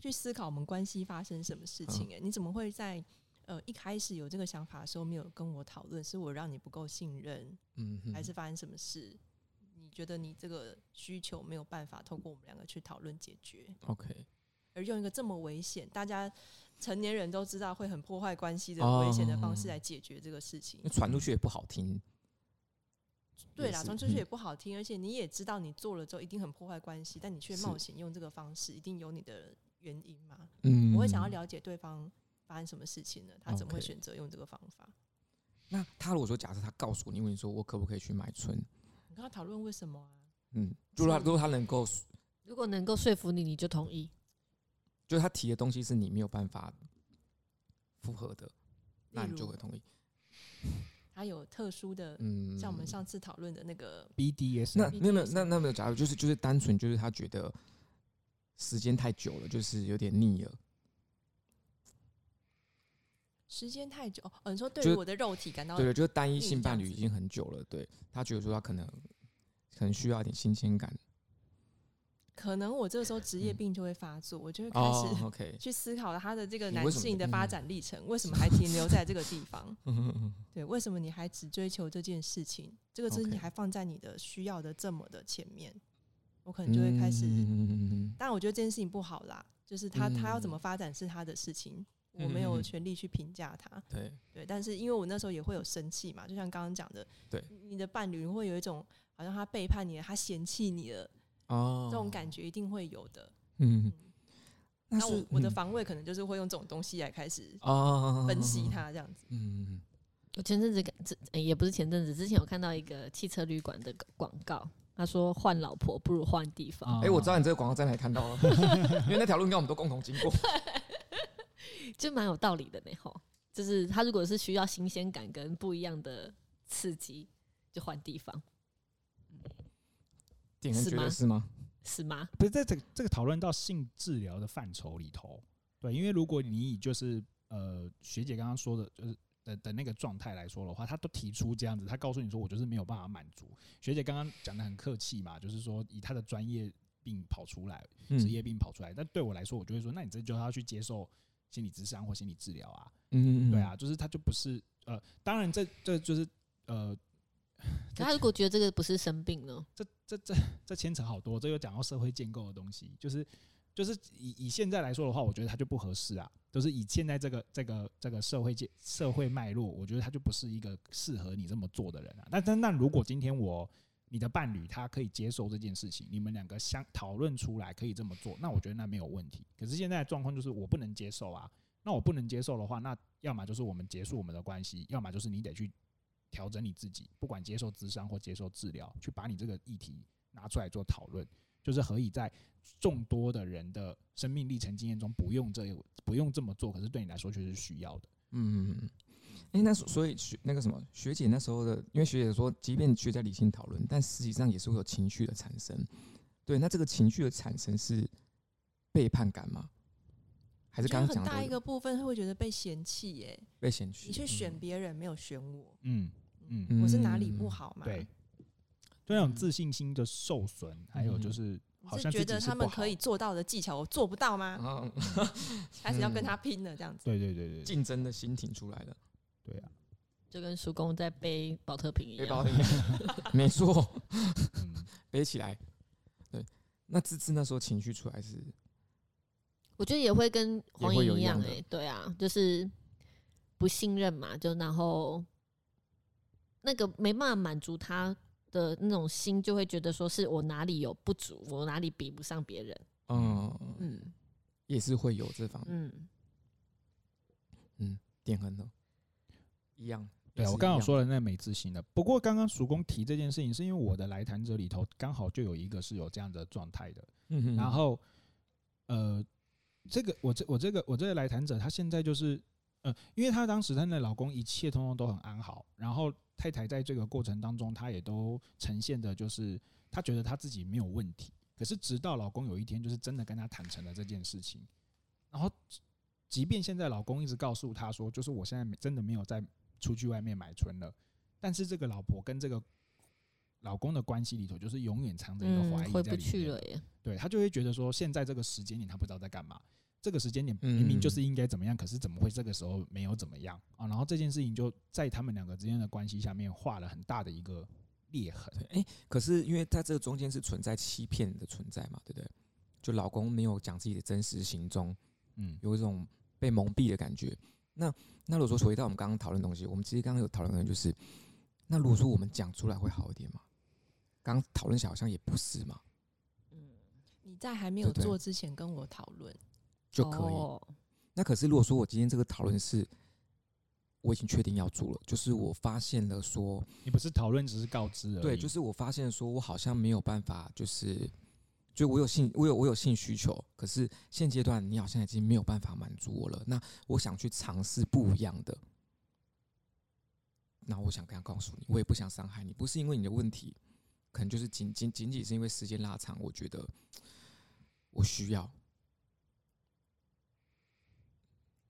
去思考我们关系发生什么事情。哎，你怎么会在呃一开始有这个想法的时候没有跟我讨论？是我让你不够信任，嗯，还是发生什么事？你觉得你这个需求没有办法透过我们两个去讨论解决？OK，而用一个这么危险，大家。成年人都知道会很破坏关系的危险的方式来解决这个事情，传出去也不好听。对啦，传出去也不好听，而且你也知道你做了之后一定很破坏关系，但你却冒险用这个方式，一定有你的原因嘛？嗯，我会想要了解对方发生什么事情呢？他怎么会选择用这个方法？那他如果说假设他告诉你，问你说我可不可以去买春？你跟他讨论为什么啊？嗯，如果他如果他能够，如果能够说服你，你就同意。就他提的东西是你没有办法符合的，那你就会同意。他有特殊的，嗯，像我们上次讨论的那个 BDS，那没有没有，那那没有，假如就是就是单纯就是他觉得时间太久了，就是有点腻了。时间太久，哦，你说对于我的肉体感到对对，就是单一性伴侣已经很久了，对，他觉得说他可能可能需要一点新鲜感。可能我这个时候职业病就会发作，我就会开始 去思考他的这个男性的发展历程，为什么还停留在这个地方？对，为什么你还只追求这件事情？这个事情还放在你的需要的这么的前面，我可能就会开始。当然，我觉得这件事情不好啦，就是他他要怎么发展是他的事情，我没有权利去评价他。对对，但是因为我那时候也会有生气嘛，就像刚刚讲的，对，你的伴侣会有一种好像他背叛你了，他嫌弃你了。哦，这种感觉一定会有的。嗯，那我我的防卫可能就是会用这种东西来开始分析他，这样子。嗯，我前阵子这也不是前阵子，之前有看到一个汽车旅馆的广告，他说换老婆不如换地方。哎，我知道你这个广告在哪里看到了，因为那条路应该我们都共同经过，就蛮有道理的呢。吼，就是他如果是需要新鲜感跟不一样的刺激，就换地方。点人觉得是吗？是吗？不是在这个这个讨论到性治疗的范畴里头，对，因为如果你以就是呃学姐刚刚说的，就是的的那个状态来说的话，他都提出这样子，他告诉你说我就是没有办法满足。学姐刚刚讲的很客气嘛，就是说以他的专业病跑出来，职业病跑出来，但对我来说，我就会说，那你这就要去接受心理咨商或心理治疗啊，嗯，嗯对啊，就是他就不是呃，当然这这就是呃。他如果觉得这个不是生病呢？这这这这牵扯好多，这又讲到社会建构的东西，就是就是以以现在来说的话，我觉得他就不合适啊。就是以现在这个这个这个社会界社会脉络，我觉得他就不是一个适合你这么做的人啊。那但那如果今天我你的伴侣他可以接受这件事情，你们两个相讨论出来可以这么做，那我觉得那没有问题。可是现在的状况就是我不能接受啊。那我不能接受的话，那要么就是我们结束我们的关系，要么就是你得去。调整你自己，不管接受咨商或接受治疗，去把你这个议题拿出来做讨论，就是何以在众多的人的生命历程经验中不用这不用这么做，可是对你来说却是需要的。嗯嗯嗯。诶，那所以学那个什么学姐那时候的，因为学姐说，即便学在理性讨论，但实际上也是会有情绪的产生。对，那这个情绪的产生是背叛感吗？还是刚刚讲的很大一个部分会觉得被嫌弃耶，被嫌弃，你去选别人没有选我，嗯。嗯，我是哪里不好嘛？对，就那种自信心的受损，还有就是，好像觉得他们可以做到的技巧，我做不到吗？开始要跟他拼了，这样子。对对对对，竞争的心挺出来了。对啊，就跟叔公在背保特瓶一样。没错，背起来。对，那芝芝那时候情绪出来是，我觉得也会跟黄颖一样哎，对啊，就是不信任嘛，就然后。那个没办法满足他的那种心，就会觉得说是我哪里有不足，我哪里比不上别人。嗯嗯，也是会有这方面。嗯嗯，点很多一样。对啊，我刚好说了那美字型的。不过刚刚叔公提这件事情，是因为我的来谈者里头刚好就有一个是有这样的状态的。嗯哼。然后，呃，这个我这我这个我这个来谈者，他现在就是呃，因为他当时他的老公一切通通都很安好，然后太太在这个过程当中，她也都呈现的就是她觉得她自己没有问题。可是直到老公有一天就是真的跟她坦诚了这件事情，然后即便现在老公一直告诉她说，就是我现在真的没有再出去外面买春了，但是这个老婆跟这个。老公的关系里头，就是永远藏着一个怀疑在里面。回不去了耶。对，他就会觉得说，现在这个时间点他不知道在干嘛。这个时间点明明就是应该怎么样，可是怎么会这个时候没有怎么样啊？然后这件事情就在他们两个之间的关系下面画了很大的一个裂痕。哎，可是因为在这个中间是存在欺骗的存在嘛，对不对？就老公没有讲自己的真实行踪，嗯，有一种被蒙蔽的感觉。那那如果说回到我们刚刚讨论的东西，我们其实刚刚有讨论的就是，那如果说我们讲出来会好一点吗？刚讨论起来好像也不是嘛，嗯，你在还没有做之前跟我讨论就可以。哦、那可是如果说我今天这个讨论是，我已经确定要做了，就是我发现了说，你不是讨论，只是告知而已。对，就是我发现说我好像没有办法，就是就我有性，我有我有性需求，可是现阶段你好像已经没有办法满足我了。那我想去尝试不一样的，那我想跟他告诉你，我也不想伤害你，不是因为你的问题。可能就是仅仅仅仅是因为时间拉长，我觉得我需要，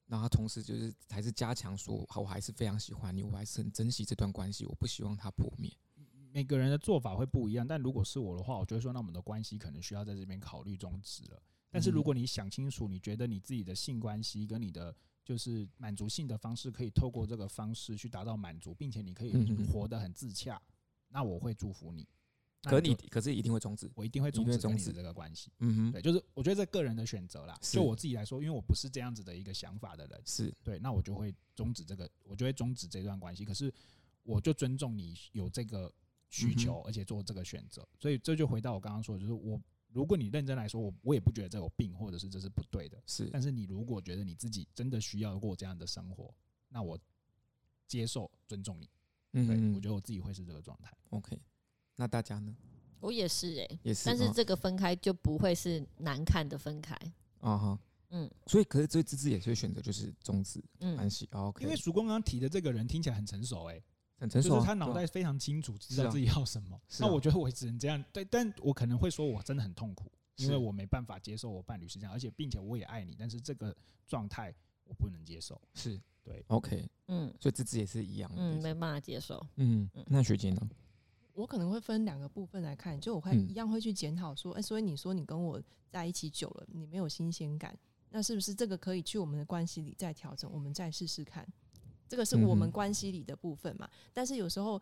然后同时就是还是加强说，好，我还是非常喜欢你，我还是很珍惜这段关系，我不希望它破灭。每个人的做法会不一样，但如果是我的话，我就会说，那我们的关系可能需要在这边考虑终止了。但是如果你想清楚，你觉得你自己的性关系跟你的就是满足性的方式，可以透过这个方式去达到满足，并且你可以活得很自洽，那我会祝福你。可你可是一定会终止，我一定会终止终止这个关系。嗯哼，对，就是我觉得这个人的选择啦。就我自己来说，因为我不是这样子的一个想法的人，是对，那我就会终止这个，我就会终止这段关系。可是我就尊重你有这个需求，而且做这个选择。所以这就回到我刚刚说的，就是我如果你认真来说，我我也不觉得这有病，或者是这是不对的。是，但是你如果觉得你自己真的需要过这样的生活，那我接受尊重你。嗯，对，我觉得我自己会是这个状态。OK，那大家呢？我也是哎、欸，也是，但是这个分开就不会是难看的分开。啊哈，嗯，所以可是这芝芝也是选择就是终止关系。OK，因为曙光刚刚提的这个人听起来很成熟哎、欸，很成熟，就是他脑袋非常清楚，知道自己要什么。那我觉得我也只能这样，对，但我可能会说我真的很痛苦，因为我没办法接受我伴侣是这样，而且并且我也爱你，但是这个状态我不能接受。是对，OK，嗯，所以芝芝也是一样，嗯，没办法接受。嗯，那学姐呢？我可能会分两个部分来看，就我会一样会去检讨说，哎、嗯欸，所以你说你跟我在一起久了，你没有新鲜感，那是不是这个可以去我们的关系里再调整？我们再试试看，这个是我们关系里的部分嘛？嗯、但是有时候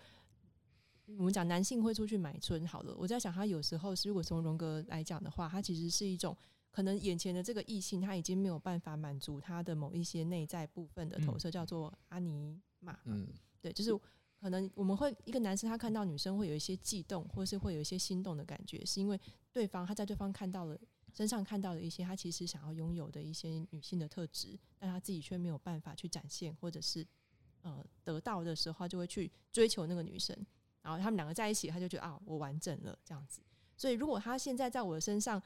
我们讲男性会出去买春，好了，我在想他有时候是如果从荣格来讲的话，他其实是一种可能眼前的这个异性他已经没有办法满足他的某一些内在部分的投射，叫做阿尼玛，嗯，对，就是。可能我们会一个男生他看到女生会有一些悸动，或是会有一些心动的感觉，是因为对方他在对方看到了身上看到了一些他其实想要拥有的一些女性的特质，但他自己却没有办法去展现，或者是呃得到的时候，他就会去追求那个女生，然后他们两个在一起，他就觉得啊，我完整了这样子。所以如果他现在在我的身上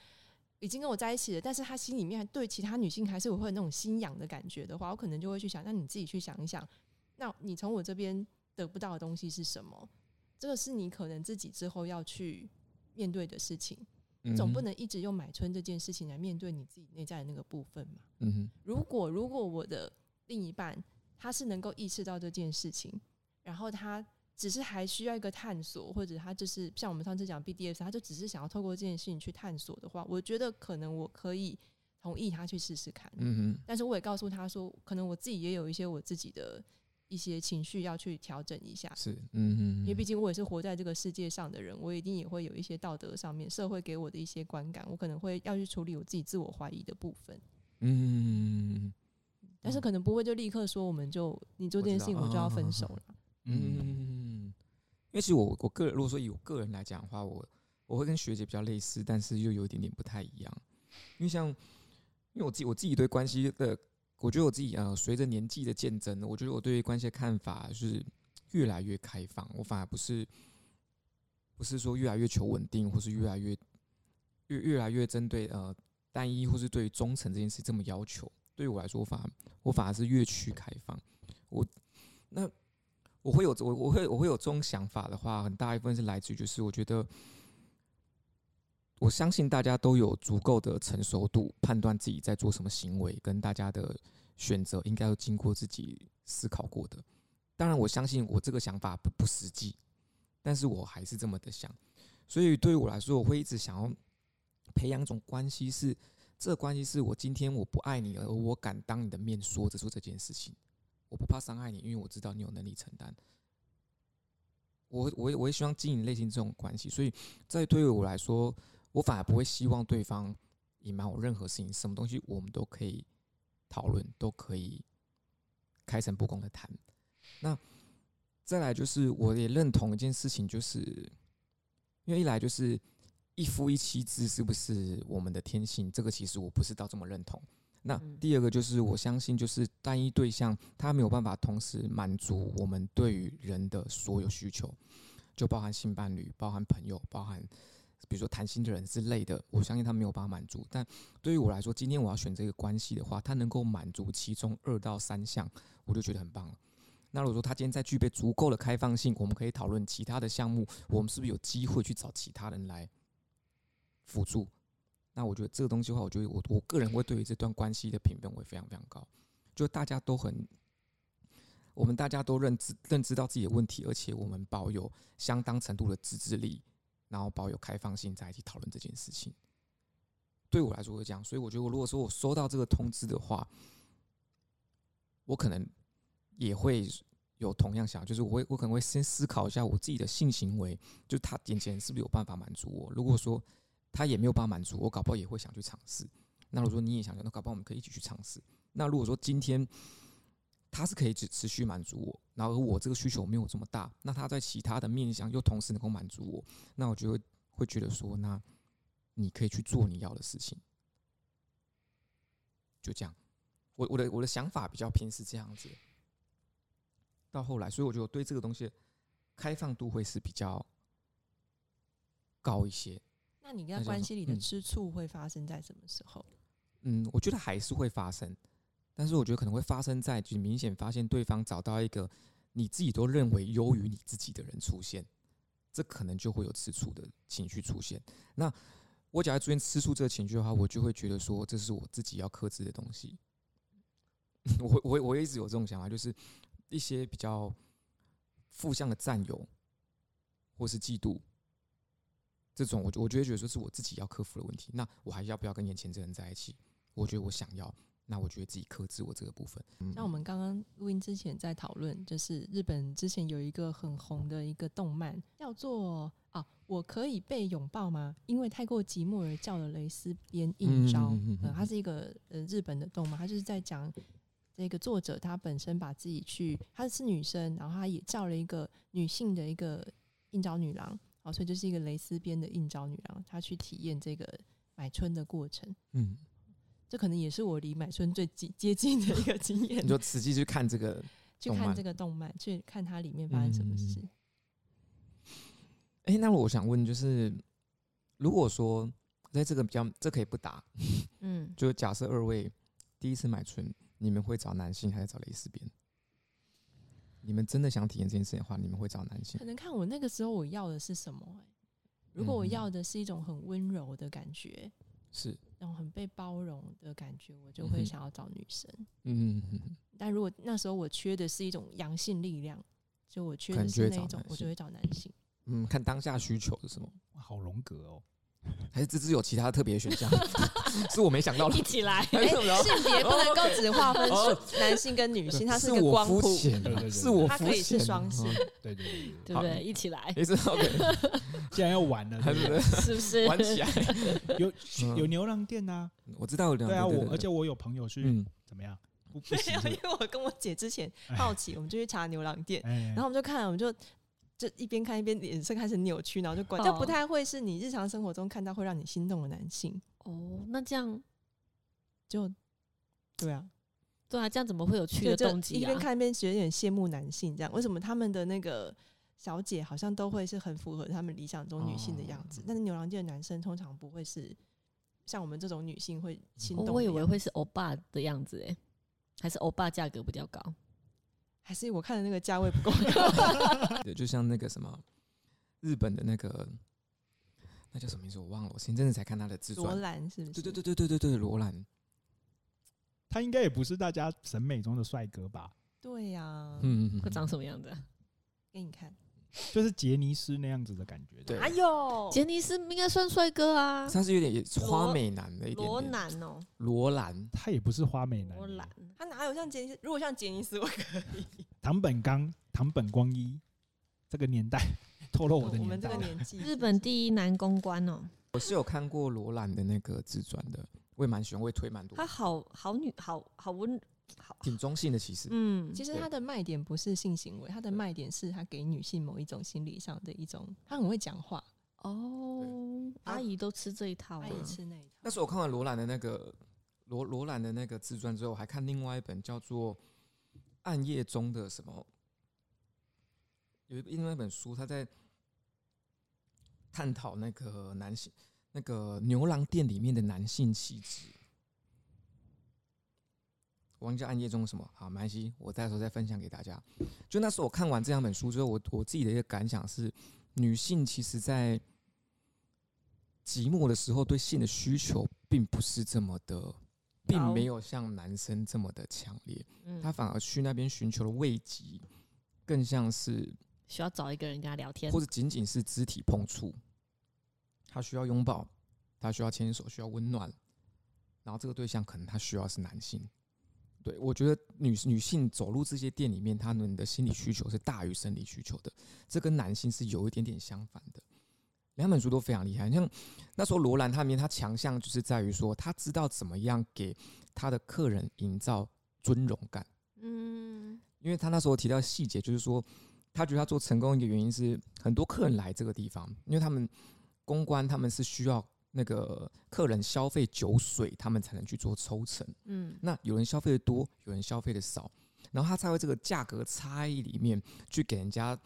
已经跟我在一起了，但是他心里面对其他女性还是会有那种心痒的感觉的话，我可能就会去想，那你自己去想一想，那你从我这边。得不到的东西是什么？这个是你可能自己之后要去面对的事情。你总不能一直用买春这件事情来面对你自己内在的那个部分嘛。嗯哼。如果如果我的另一半他是能够意识到这件事情，然后他只是还需要一个探索，或者他就是像我们上次讲 BDS，他就只是想要透过这件事情去探索的话，我觉得可能我可以同意他去试试看。嗯哼。但是我也告诉他说，可能我自己也有一些我自己的。一些情绪要去调整一下，是，嗯嗯，因为毕竟我也是活在这个世界上的人，我一定也会有一些道德上面、社会给我的一些观感，我可能会要去处理我自己自我怀疑的部分，嗯，但是可能不会就立刻说我们就你做这件事情我就要分手了，嗯，因为其实我我个人如果说以我个人来讲的话，我我会跟学姐比较类似，但是又有一点点不太一样，因为像因为我自己我自己对关系的。我觉得我自己呃，随着年纪的渐增，我觉得我对于关系的看法是越来越开放。我反而不是不是说越来越求稳定，或是越来越越越来越针对呃单一，或是对于忠诚这件事这么要求。对于我来说，我反而我反而是越趋开放。我那我会有我我会我会有这种想法的话，很大一部分是来自于就是我觉得，我相信大家都有足够的成熟度，判断自己在做什么行为，跟大家的选择应该要经过自己思考过的。当然，我相信我这个想法不不实际，但是我还是这么的想。所以对于我来说，我会一直想要培养一种关系，是这个关系是我今天我不爱你，而我敢当你的面说着说这件事情，我不怕伤害你，因为我知道你有能力承担。我我我也希望经营类型这种关系，所以在对于我来说，我反而不会希望对方隐瞒我任何事情，什么东西我们都可以讨论，都可以开诚布公的谈。那再来就是，我也认同一件事情，就是。因为一来就是一夫一妻制是不是我们的天性？这个其实我不是到这么认同。那第二个就是我相信，就是单一对象他没有办法同时满足我们对于人的所有需求，就包含性伴侣、包含朋友、包含比如说谈心的人之类的。我相信他没有办法满足。但对于我来说，今天我要选这个关系的话，他能够满足其中二到三项，我就觉得很棒了。那如果说他今天在具备足够的开放性，我们可以讨论其他的项目，我们是不是有机会去找其他人来辅助？那我觉得这个东西的话，我觉得我我个人会对于这段关系的评分会非常非常高，就大家都很，我们大家都认知认知到自己的问题，而且我们保有相当程度的自制力，然后保有开放性，在一起讨论这件事情。对我来说会这样，所以我觉得，我如果说我收到这个通知的话，我可能。也会有同样想，就是我会我可能会先思考一下我自己的性行为，就他眼前是不是有办法满足我？如果说他也没有办法满足我，搞不好也会想去尝试。那如果说你也想，那搞不好我们可以一起去尝试。那如果说今天他是可以持持续满足我，然后我这个需求没有这么大，那他在其他的面向又同时能够满足我，那我就会会觉得说，那你可以去做你要的事情。就这样，我我的我的想法比较偏是这样子。到后来，所以我觉得我对这个东西开放度会是比较高一些。那你跟他关系里的吃醋会发生在什么时候？嗯，我觉得还是会发生，但是我觉得可能会发生在就明显发现对方找到一个你自己都认为优于你自己的人出现，这可能就会有吃醋的情绪出现。那我假如出现吃醋这个情绪的话，我就会觉得说这是我自己要克制的东西。我会，我会，我一直有这种想法，就是。一些比较负向的占有，或是嫉妒，这种我我觉得觉得说是我自己要克服的问题。那我还要不要跟眼前这个人在一起？我觉得我想要，那我觉得自己克制我这个部分。像我们刚刚录音之前在讨论，就是日本之前有一个很红的一个动漫，叫做啊，我可以被拥抱吗？因为太过寂寞而叫了蕾丝边应招。嗯，它是一个呃日本的动漫，它就是在讲。这个作者他本身把自己去，她是女生，然后她也叫了一个女性的一个应招女郎，哦，所以就是一个蕾丝边的应招女郎，她去体验这个买春的过程。嗯，这可能也是我离买春最近接近的一个经验。你就实际去看这个，去看这个动漫，去看它里面发生什么事。哎、嗯欸，那我想问，就是如果说在这个比较，这可以不答，嗯，就假设二位第一次买春。你们会找男性还是找蕾丝边？你们真的想体验这件事情的话，你们会找男性？可能看我那个时候我要的是什么、欸。如果我要的是一种很温柔的感觉，是那种很被包容的感觉，我就会想要找女生。嗯嗯嗯。但如果那时候我缺的是一种阳性力量，就我缺的是那种，我就会找男性。嗯，看当下需求是什么？好荣格哦。还是这只有其他特别选项，是我没想到的。一起来，欸、性别不能够只划分男性跟女性，它是一个光谱，是我肤浅，它可以是双性，对对对对，对不对？一起来，没事，OK。既然要玩了，对不对？是不是？玩起来，有有牛郎店呐，我知道有牛。对啊，我而且我有朋友去，怎么样？没有，因为我跟我姐之前好奇，我们就去查牛郎店，然后我们就看，我们就。就一边看一边脸色开始扭曲，然后就关，就不太会是你日常生活中看到会让你心动的男性哦。那这样就对啊，对啊，这样怎么会有趣的动机啊？一边看一边觉得有点羡慕男性，这样为什么他们的那个小姐好像都会是很符合他们理想中女性的样子？但是牛郎店的男生通常不会是像我们这种女性会心动。我以为会是欧巴的样子哎，还是欧巴价格比较高，还是我看的那个价位不够高？对，就像那个什么日本的那个。那叫什么名字？我忘了。我前阵子才看他的自传。罗兰是不是？对对对对对对对，罗兰。他应该也不是大家审美中的帅哥吧？对呀、啊。嗯，会长什么样子、啊？给你看，就是杰尼斯那样子的感觉。对。哪有，杰尼斯应该算帅哥啊。他是有点花美男的一点，点。罗兰哦。罗兰，他也不是花美男。罗兰，他哪有像杰尼斯？如果像杰尼斯，我可以。唐本刚、唐本光一，这个年代。透露我的年，我们这个年纪，日本第一男公关哦。我是有看过罗兰的那个自传的，我也蛮喜欢，我也推蛮多。他好好女，好好温，好挺中性的，其实。嗯，其实他的卖点不是性行为，他的卖点是他给女性某一种心理上的一种，他很会讲话。哦，阿姨都吃这一套，阿姨吃那一套。那时候我看完罗兰的那个罗罗兰的那个自传之后，我还看另外一本叫做《暗夜中的什么》，有一另外一本书，他在。探讨那个男性，那个牛郎店里面的男性气质。我忘记暗夜中什么，好，没关系，我到时候再分享给大家。就那时候我看完这两本书之后，我我自己的一个感想是，女性其实在寂寞的时候对性的需求并不是这么的，并没有像男生这么的强烈，她反而去那边寻求了慰藉，更像是。需要找一个人跟他聊天，或者仅仅是肢体碰触。他需要拥抱，他需要牵手，需要温暖。然后这个对象可能他需要是男性。对，我觉得女女性走入这些店里面，她们的心理需求是大于生理需求的。这跟男性是有一点点相反的。两本书都非常厉害。像那时候罗兰他里面，他强项就是在于说，他知道怎么样给他的客人营造尊荣感。嗯，因为他那时候提到细节，就是说。他觉得他做成功一个原因是，很多客人来这个地方，因为他们公关他们是需要那个客人消费酒水，他们才能去做抽成。嗯，那有人消费的多，有人消费的少，然后他才会这个价格差异里面去给人家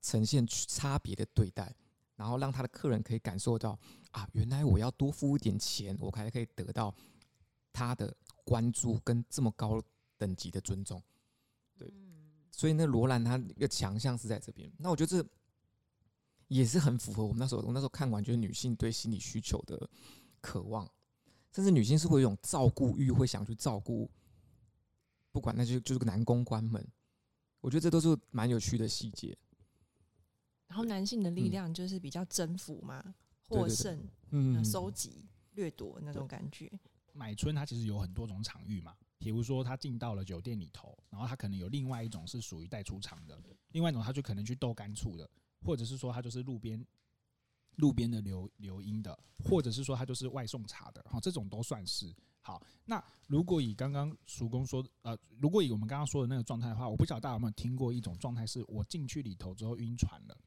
呈现差别的对待，然后让他的客人可以感受到啊，原来我要多付一点钱，我才可以得到他的关注跟这么高等级的尊重。对。所以那罗兰他一个强项是在这边，那我觉得这也是很符合我们那时候，我那时候看完就是女性对心理需求的渴望，甚至女性是会有一种照顾欲，会想去照顾，不管那就就是个男公关们，我觉得这都是蛮有趣的细节。然后男性的力量就是比较征服嘛，获胜，嗯，收集、掠夺那种感觉。买春它其实有很多种场域嘛。比如说，他进到了酒店里头，然后他可能有另外一种是属于带出场的，另外一种他就可能去斗干醋的，或者是说他就是路边路边的留留音的，或者是说他就是外送茶的，好，这种都算是好。那如果以刚刚叔公说，呃，如果以我们刚刚说的那个状态的话，我不晓得大家有没有听过一种状态，是我进去里头之后晕船了，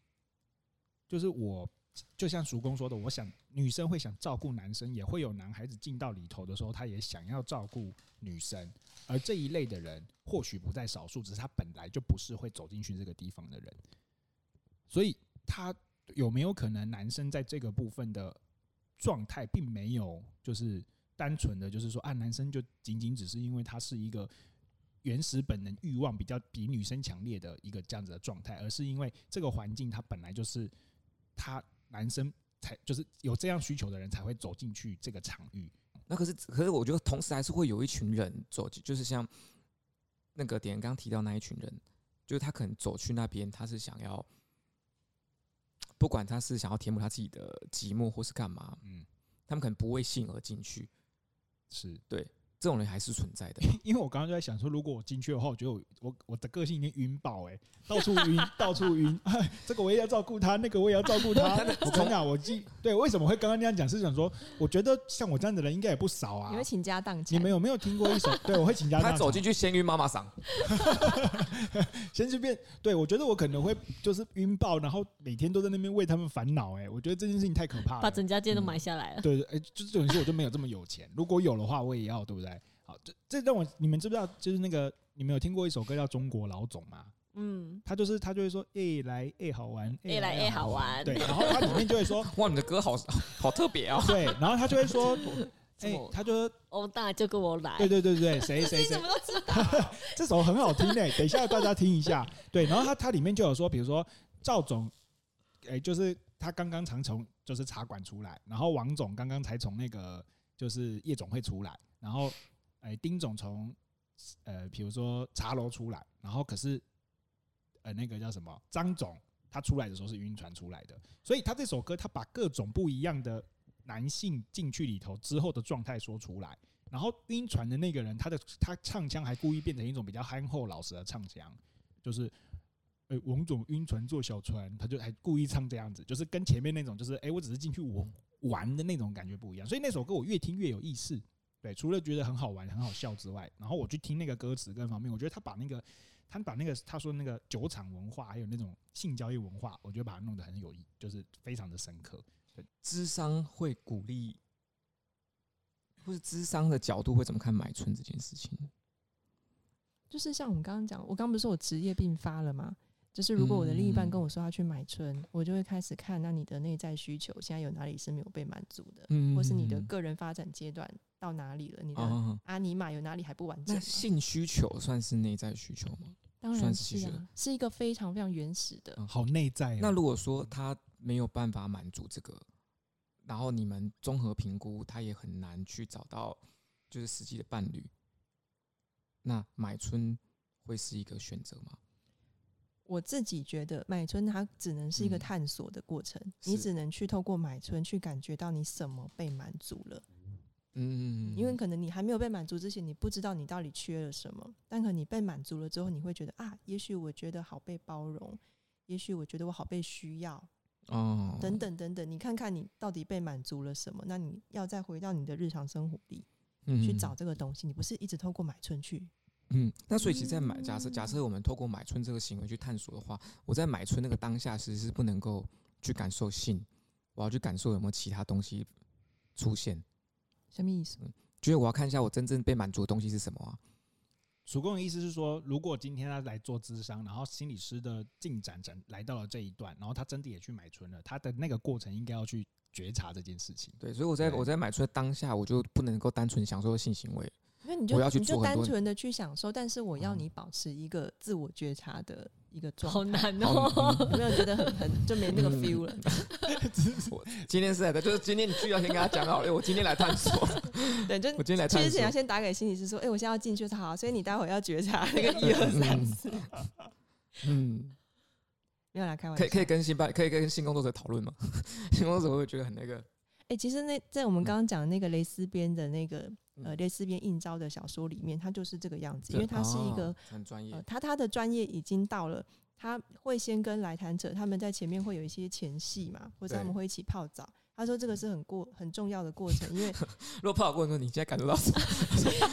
就是我。就像叔公说的，我想女生会想照顾男生，也会有男孩子进到里头的时候，他也想要照顾女生。而这一类的人或许不在少数，只是他本来就不是会走进去这个地方的人。所以，他有没有可能男生在这个部分的状态，并没有就是单纯的，就是说啊，男生就仅仅只是因为他是一个原始本能欲望比较比女生强烈的一个这样子的状态，而是因为这个环境他本来就是他。男生才就是有这样需求的人才会走进去这个场域。那可是，可是我觉得同时还是会有一群人走进，就是像那个点刚刚提到那一群人，就是他可能走去那边，他是想要，不管他是想要填补他自己的寂寞或是干嘛，嗯，他们可能不为性而进去，是。对。这种人还是存在的，因为我刚刚就在想说，如果我进去的话，我觉得我我我的个性已经晕爆哎，到处晕，到处晕，这个我也要照顾他，那个我也要照顾他。我跟你讲，我记对为什么会刚刚那样讲，是想说，我觉得像我这样的人应该也不少啊。你会倾家荡产？你们有没有听过一首？对，我会倾家荡产。他走进去先晕妈妈桑，先去变。对，我觉得我可能会就是晕爆，然后每天都在那边为他们烦恼哎，我觉得这件事情太可怕了，把整家店都买下来了。对对，哎，就是这种事我就没有这么有钱，如果有的话，我也要，对不对？好，这这让我你们知不知道？就是那个你们有听过一首歌叫《中国老总》吗？嗯，他就是他就会说，哎来哎好玩，越来越好玩，对，然后他里面就会说，哇，你的歌好好特别哦，对，然后他就会说，哎，他就说，欧大就跟我来，对对对对，谁谁谁，怎么都知道，这首很好听诶，等一下大家听一下，对，然后他他里面就有说，比如说赵总，哎，就是他刚刚常从就是茶馆出来，然后王总刚刚才从那个就是夜总会出来，然后哎丁总从呃比如说茶楼出来，然后可是。呃，那个叫什么？张总他出来的时候是晕船出来的，所以他这首歌他把各种不一样的男性进去里头之后的状态说出来，然后晕船的那个人他的他唱腔还故意变成一种比较憨厚老实的唱腔，就是，呃，王总晕船坐小船，他就还故意唱这样子，就是跟前面那种就是，哎，我只是进去我玩的那种感觉不一样，所以那首歌我越听越有意思，对，除了觉得很好玩很好笑之外，然后我去听那个歌词各方面，我觉得他把那个。他把那个他说那个酒厂文化，还有那种性交易文化，我觉得把它弄得很有意，就是非常的深刻。智商会鼓励，或是智商的角度会怎么看买春这件事情？就是像我们刚刚讲，我刚刚不是说我职业病发了吗？就是如果我的另一半跟我说他去买春，我就会开始看，那你的内在需求现在有哪里是没有被满足的，或是你的个人发展阶段到哪里了？你的阿尼玛有哪里还不完整？那性需求算是内在需求吗？当然是啊，是一个非常非常原始的，好内在。那如果说他没有办法满足这个，然后你们综合评估，他也很难去找到就是实际的伴侣，那买春会是一个选择吗？我自己觉得买春它只能是一个探索的过程，你只能去透过买春去感觉到你什么被满足了。嗯，因为可能你还没有被满足之前，你不知道你到底缺了什么，但可能你被满足了之后，你会觉得啊，也许我觉得好被包容，也许我觉得我好被需要，哦，等等等等，你看看你到底被满足了什么？那你要再回到你的日常生活里去找这个东西，你不是一直透过买春去。嗯，那所以其实，在买假设假设我们透过买春这个行为去探索的话，我在买春那个当下，其实是不能够去感受性，我要去感受有没有其他东西出现。什么意思？就是我要看一下我真正被满足的东西是什么啊？主公的意思是说，如果今天他来做咨商，然后心理师的进展展来到了这一段，然后他真的也去买春了，他的那个过程应该要去觉察这件事情。对，所以我在我在买春的当下，我就不能够单纯享受性行为。那你就你就单纯的去享受，但是我要你保持一个自我觉察的一个状态。好难哦，有没有觉得很很就没那个 feel 了？我今天是来的，就是今天你需要先跟他讲好，哎，我今天来探索。对，就我今天来探索。其实你要先打给心理师说，哎，我现在要进去，好，所以你待会要觉察那个一二三四。嗯，没有来开玩笑。可以可以跟新办，可以跟新工作者讨论吗？新工作者会觉得很那个。哎，其实那在我们刚刚讲的那个蕾丝边的那个。呃，蕾丝边应招的小说里面，他就是这个样子，因为他是一个、哦、很专业，呃、他他的专业已经到了，他会先跟来谈者他们在前面会有一些前戏嘛，或者他们会一起泡澡。他说这个是很过很重要的过程，因为 如果泡澡过程中，你现在感受到什么？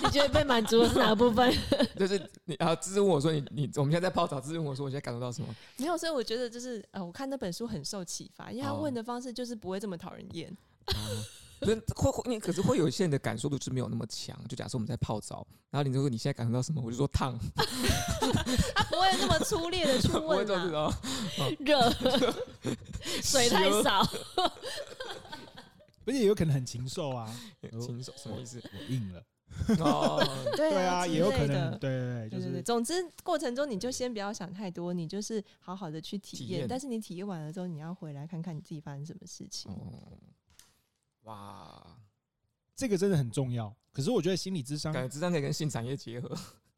你觉得被满足的是哪个部分？就是你啊，质问我说你你我们现在在泡澡，质问我说我现在感受到什么？没有，所以我觉得就是呃，我看那本书很受启发，因为他问的方式就是不会这么讨人厌。哦会会，你可是会有一些人的感受度是没有那么强。就假设我们在泡澡，然后你就说你现在感受到什么，我就说烫。他不会那么粗略的去问啊，热，水太少，而且有可能很禽兽啊，禽兽什么意思？我硬了哦，对啊，也有可能，对对对，就是总之过程中你就先不要想太多，你就是好好的去体验。但是你体验完了之后，你要回来看看你自己发生什么事情。哇，这个真的很重要。可是我觉得心理智商，感觉智商可以跟性产业结合。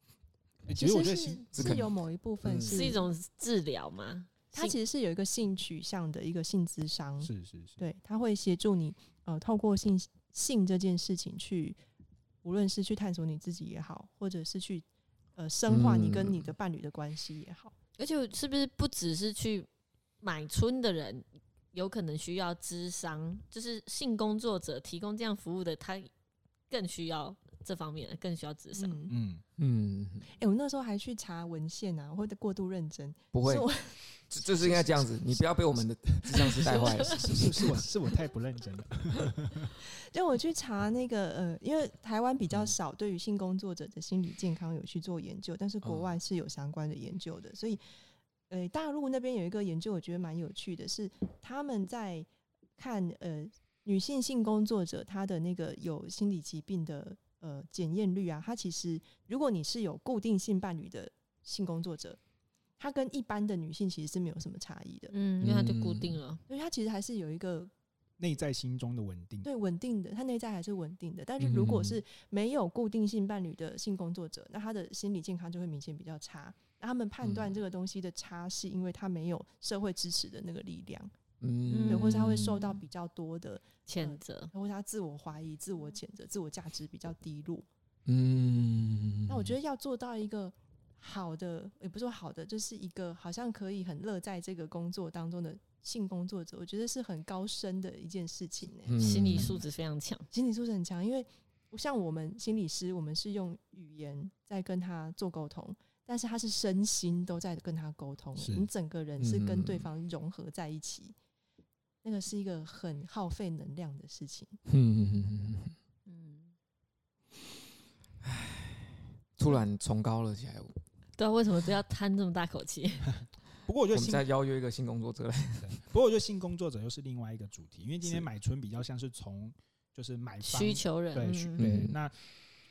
其实我觉得是是有某一部分是一种治疗吗？它其实是有一个性取向的一个性智商，是是是，对，它会协助你呃，透过性性这件事情去，无论是去探索你自己也好，或者是去呃深化你跟你的伴侣的关系也好。而且是不是不只是去买春的人？有可能需要智商，就是性工作者提供这样服务的，他更需要这方面更需要智商。嗯嗯，哎，我那时候还去查文献啊，或者过度认真，不会，这就是应该这样子，你不要被我们的智商师带坏了。是是是我是我太不认真了。就我去查那个呃，因为台湾比较少对于性工作者的心理健康有去做研究，但是国外是有相关的研究的，所以呃，大陆那边有一个研究，我觉得蛮有趣的，是他们在看呃。女性性工作者，她的那个有心理疾病的呃检验率啊，她其实如果你是有固定性伴侣的性工作者，她跟一般的女性其实是没有什么差异的。嗯，因为她就固定了，所以她其实还是有一个内在心中的稳定。对，稳定的，她内在还是稳定的。但是如果是没有固定性伴侣的性工作者，那她的心理健康就会明显比较差。那他们判断这个东西的差，是因为他没有社会支持的那个力量。嗯，对，或者他会受到比较多的谴责，或者他自我怀疑、自我谴责、自我价值比较低落。嗯，那我觉得要做到一个好的，也不是说好的，就是一个好像可以很乐在这个工作当中的性工作者，我觉得是很高深的一件事情。心理素质非常强，心理素质很强，因为像我们心理师，我们是用语言在跟他做沟通，但是他是身心都在跟他沟通，你整个人是跟对方融合在一起。那个是一个很耗费能量的事情。嗯嗯，唉，突然崇高了起来。对啊，为什么不要叹这么大口气？不过我觉得我们再邀约一个性工作者来。不过我觉得性工作者又是另外一个主题，因为今天买春比较像是从就是买方需求人对对。那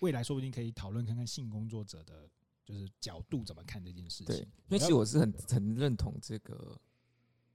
未来说不定可以讨论看看性工作者的就是角度怎么看这件事情。对，因为其实我是很很认同这个。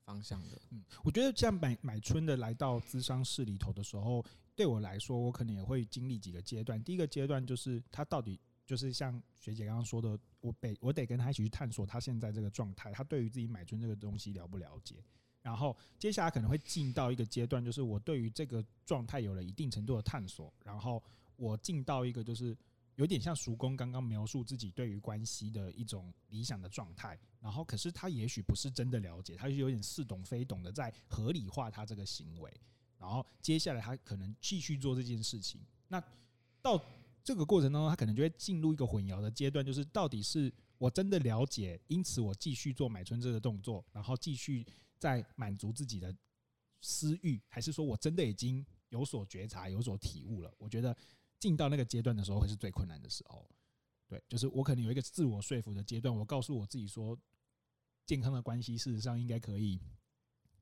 方向的，嗯，我觉得像买买春的来到资商室里头的时候，对我来说，我可能也会经历几个阶段。第一个阶段就是他到底就是像学姐刚刚说的，我得我得跟他一起去探索他现在这个状态，他对于自己买春这个东西了不了解。然后接下来可能会进到一个阶段，就是我对于这个状态有了一定程度的探索，然后我进到一个就是。有点像叔公刚刚描述自己对于关系的一种理想的状态，然后可是他也许不是真的了解，他就有点似懂非懂的在合理化他这个行为，然后接下来他可能继续做这件事情。那到这个过程当中，他可能就会进入一个混淆的阶段，就是到底是我真的了解，因此我继续做买春这个动作，然后继续在满足自己的私欲，还是说我真的已经有所觉察、有所体悟了？我觉得。进到那个阶段的时候，会是最困难的时候。对，就是我可能有一个自我说服的阶段，我告诉我自己说，健康的关系事实上应该可以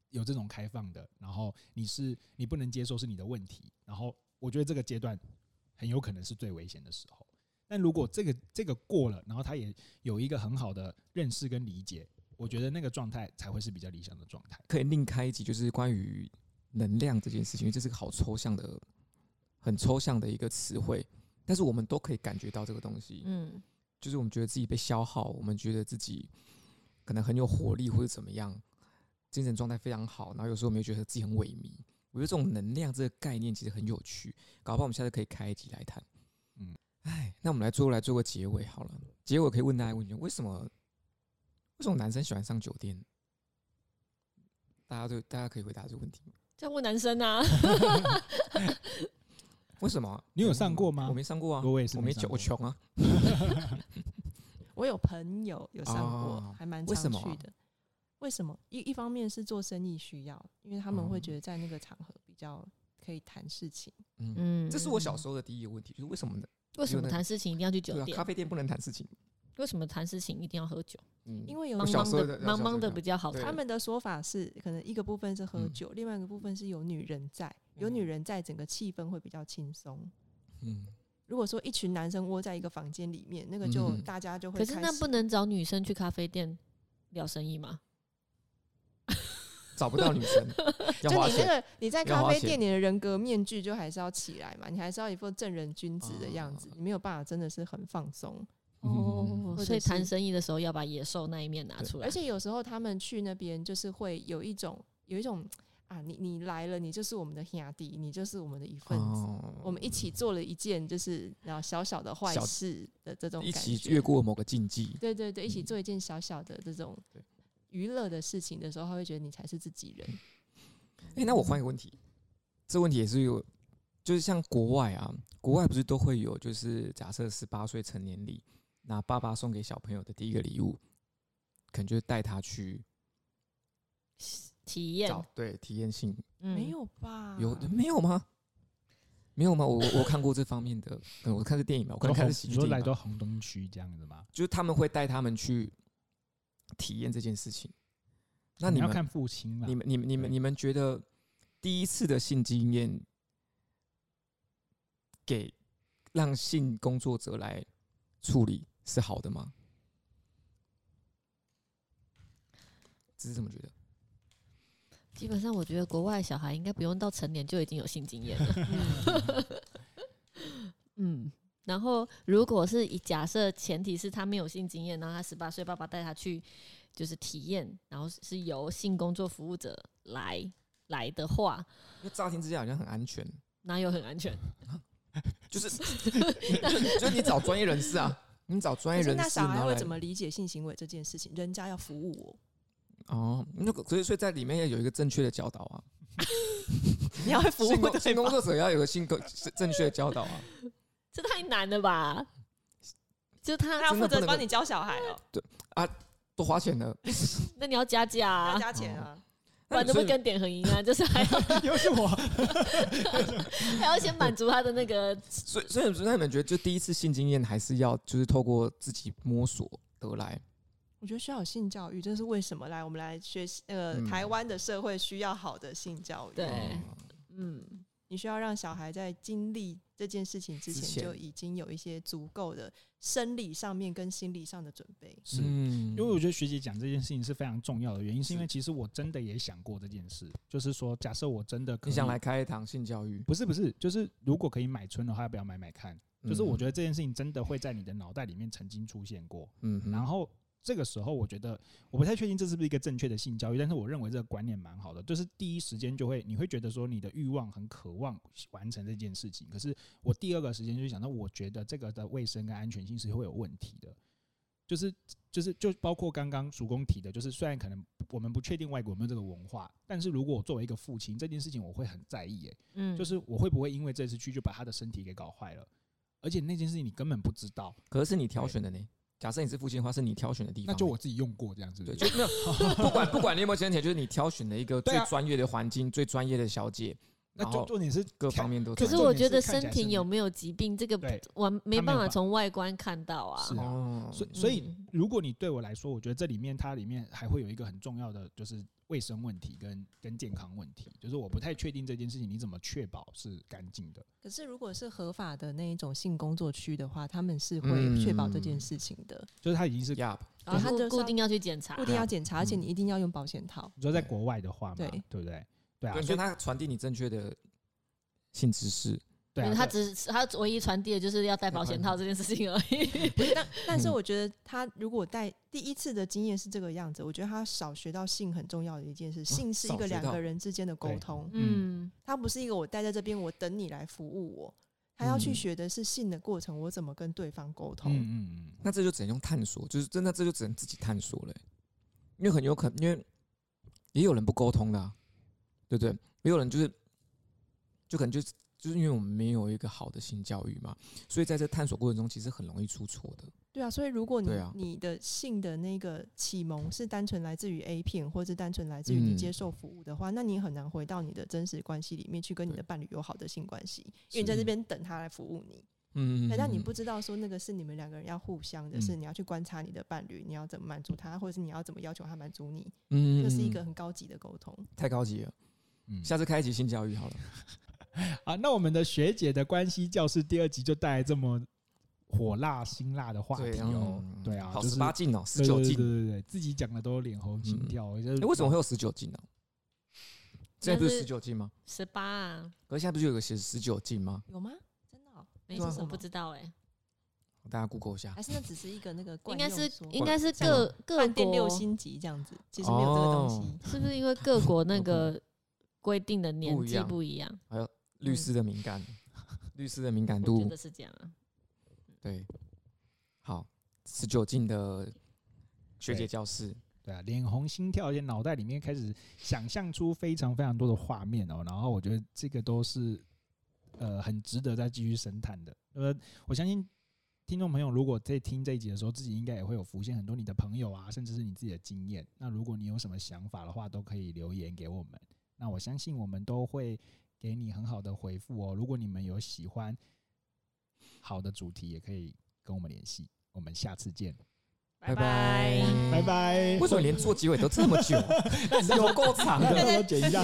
有这种开放的。然后你是你不能接受是你的问题。然后我觉得这个阶段很有可能是最危险的时候。但如果这个这个过了，然后他也有一个很好的认识跟理解，我觉得那个状态才会是比较理想的状态。可以另开一集，就是关于能量这件事情，因为这是个好抽象的。很抽象的一个词汇，但是我们都可以感觉到这个东西。嗯，就是我们觉得自己被消耗，我们觉得自己可能很有活力或者怎么样，精神状态非常好。然后有时候我们又觉得自己很萎靡。我觉得这种能量这个概念其实很有趣，搞不好我们下次可以开一集来谈。嗯，哎，那我们来最后来做个结尾好了。结尾可以问大家一个问题：为什么为什么男生喜欢上酒店？大家都大家可以回答这个问题。在问男生啊。为什么？你有上过吗？我没上过啊，我也是，我没酒，我穷啊。我有朋友有上过，还蛮常去的。为什么？一一方面是做生意需要，因为他们会觉得在那个场合比较可以谈事情。嗯，这是我小时候的第一个问题，就是为什么呢？为什么谈事情一定要去酒店？咖啡店不能谈事情？为什么谈事情一定要喝酒？嗯，因为有茫茫的茫茫的比较好。他们的说法是，可能一个部分是喝酒，另外一个部分是有女人在。有女人在，整个气氛会比较轻松。嗯，如果说一群男生窝在一个房间里面，那个就大家就会。可是那不能找女生去咖啡店聊生意吗？找不到女生，就你那个你在咖啡店，你的人格面具就还是要起来嘛，你还是要一副正人君子的样子，你没有办法真的是很放松。哦，所以谈生意的时候要把野兽那一面拿出来。而且有时候他们去那边就是会有一种有一种。啊，你你来了，你就是我们的兄弟，你就是我们的一份子。哦、我们一起做了一件就是然后小小的坏事的这种一起越过某个禁忌。对对对，一起做一件小小的这种娱乐的事情的时候，他会觉得你才是自己人。哎、欸，那我换一个问题，这问题也是有就是像国外啊，国外不是都会有，就是假设十八岁成年礼，那爸爸送给小朋友的第一个礼物，可能就是带他去体验，对，体验性，嗯，没有吧？有没有吗？没有吗？我我看过这方面的，我看是电影嘛，我可能看是喜剧。你说来到红灯区这样子吗？就是他们会带他们去体验这件事情。那你们要看父亲嘛？你们、你们、你们、你们觉得第一次的性经验，给让性工作者来处理是好的吗？只是这么觉得？基本上，我觉得国外小孩应该不用到成年就已经有性经验了。嗯，然后如果是以假设前提是他没有性经验，然后他十八岁，爸爸带他去就是体验，然后是由性工作服务者来来的话，那乍听之下好像很安全，哪有很安全？就是 就是你找专业人士啊，你找专业人士。那小孩会怎么理解性行为这件事情？人家要服务我。哦，那个所以所以在里面要有一个正确的教导啊，你要会服务性工作者要有个性格正确的教导啊，这太难了吧？就他他要负责帮你教小孩哦，对啊，多花钱呢，那你要加价啊，加钱啊，不然都会跟点很一样，就是还要又是我，还要先满足他的那个，所以所以那你们觉得就第一次性经验还是要就是透过自己摸索得来？我觉得需要有性教育，这是为什么？来，我们来学习。呃，嗯、台湾的社会需要好的性教育。对，嗯，你需要让小孩在经历这件事情之前，就已经有一些足够的生理上面跟心理上的准备。是，因为我觉得学姐讲这件事情是非常重要的原因，是因为其实我真的也想过这件事，就是说，假设我真的可，你想来开一堂性教育？不是，不是，就是如果可以买春的话，要不要买买看？就是我觉得这件事情真的会在你的脑袋里面曾经出现过。嗯，然后。这个时候，我觉得我不太确定这是不是一个正确的性教育，但是我认为这个观念蛮好的，就是第一时间就会你会觉得说你的欲望很渴望完成这件事情，可是我第二个时间就想到，我觉得这个的卫生跟安全性是会有问题的，就是就是就包括刚刚叔公提的，就是虽然可能我们不确定外国有没有这个文化，但是如果我作为一个父亲，这件事情我会很在意，诶，嗯，就是我会不会因为这次去就把他的身体给搞坏了，而且那件事情你根本不知道，可是你挑选的呢？假设你是父亲的话，是你挑选的地方，那就我自己用过这样子，对，就没有不管不管你有没有钱钱，就是你挑选的一个最专业的环境、最专业的小姐，那就重点是各方面都。可是我觉得身体有没有疾病，这个我没办法从外观看到啊。是啊，所以所以如果你对我来说，我觉得这里面它里面还会有一个很重要的，就是。卫生问题跟跟健康问题，就是我不太确定这件事情你怎么确保是干净的。可是如果是合法的那一种性工作区的话，他们是会确保这件事情的。嗯、就是他已经是，然后他就固定要去检查，固定要检查，而且你一定要用保险套。你说在国外的话嘛，对对不对？对啊，所以他传递你正确的性知识。对啊，他只是他唯一传递的就是要戴保险套这件事情而已。但 但是我觉得他如果带第一次的经验是这个样子，我觉得他少学到性很重要的一件事，性是一个两个人之间的沟通。嗯，他不是一个我待在这边，我等你来服务我。他要去学的是性的过程，我怎么跟对方沟通。嗯嗯，那这就只能用探索，就是真的这就只能自己探索了。因为很有可能，因为也有人不沟通的啊，对不对？也有人就是就可能就是。就是因为我们没有一个好的性教育嘛，所以在这探索过程中，其实很容易出错的。对啊，所以如果你你的性的那个启蒙是单纯来自于 A 片，或是单纯来自于你接受服务的话，那你很难回到你的真实关系里面去跟你的伴侣有好的性关系，因为你在这边等他来服务你。嗯，但你不知道说那个是你们两个人要互相的，是你要去观察你的伴侣，你要怎么满足他，或者是你要怎么要求他满足你。嗯，这是一个很高级的沟通，太高级了。嗯，下次开一集性教育好了。好，那我们的学姐的关系教室第二集就带来这么火辣辛辣的话题哦。对啊，好十八禁哦，十九禁，对对对，自己讲的都脸红心跳。哎，为什么会有十九禁呢？现在不是十九禁吗？十八啊。可是现在不是有个写十九禁吗？有吗？真的？没什么不知道哎。大家 Google 一下。还是那只是一个那个，应该是应该是各各国六星级这样子，其实没有这个东西。是不是因为各国那个 规定的年纪不一样？还有。律师的敏感，律师的敏感度，真的是这样啊。对，好，十九进的学姐教室，对啊，脸红心跳，而且脑袋里面开始想象出非常非常多的画面哦。然后我觉得这个都是呃很值得再继续深谈的。呃，我相信听众朋友如果在听这一集的时候，自己应该也会有浮现很多你的朋友啊，甚至是你自己的经验。那如果你有什么想法的话，都可以留言给我们。那我相信我们都会给你很好的回复哦。如果你们有喜欢好的主题，也可以跟我们联系。我们下次见。拜拜拜拜！为什么连做结尾都这么久？有够长的，我剪一下。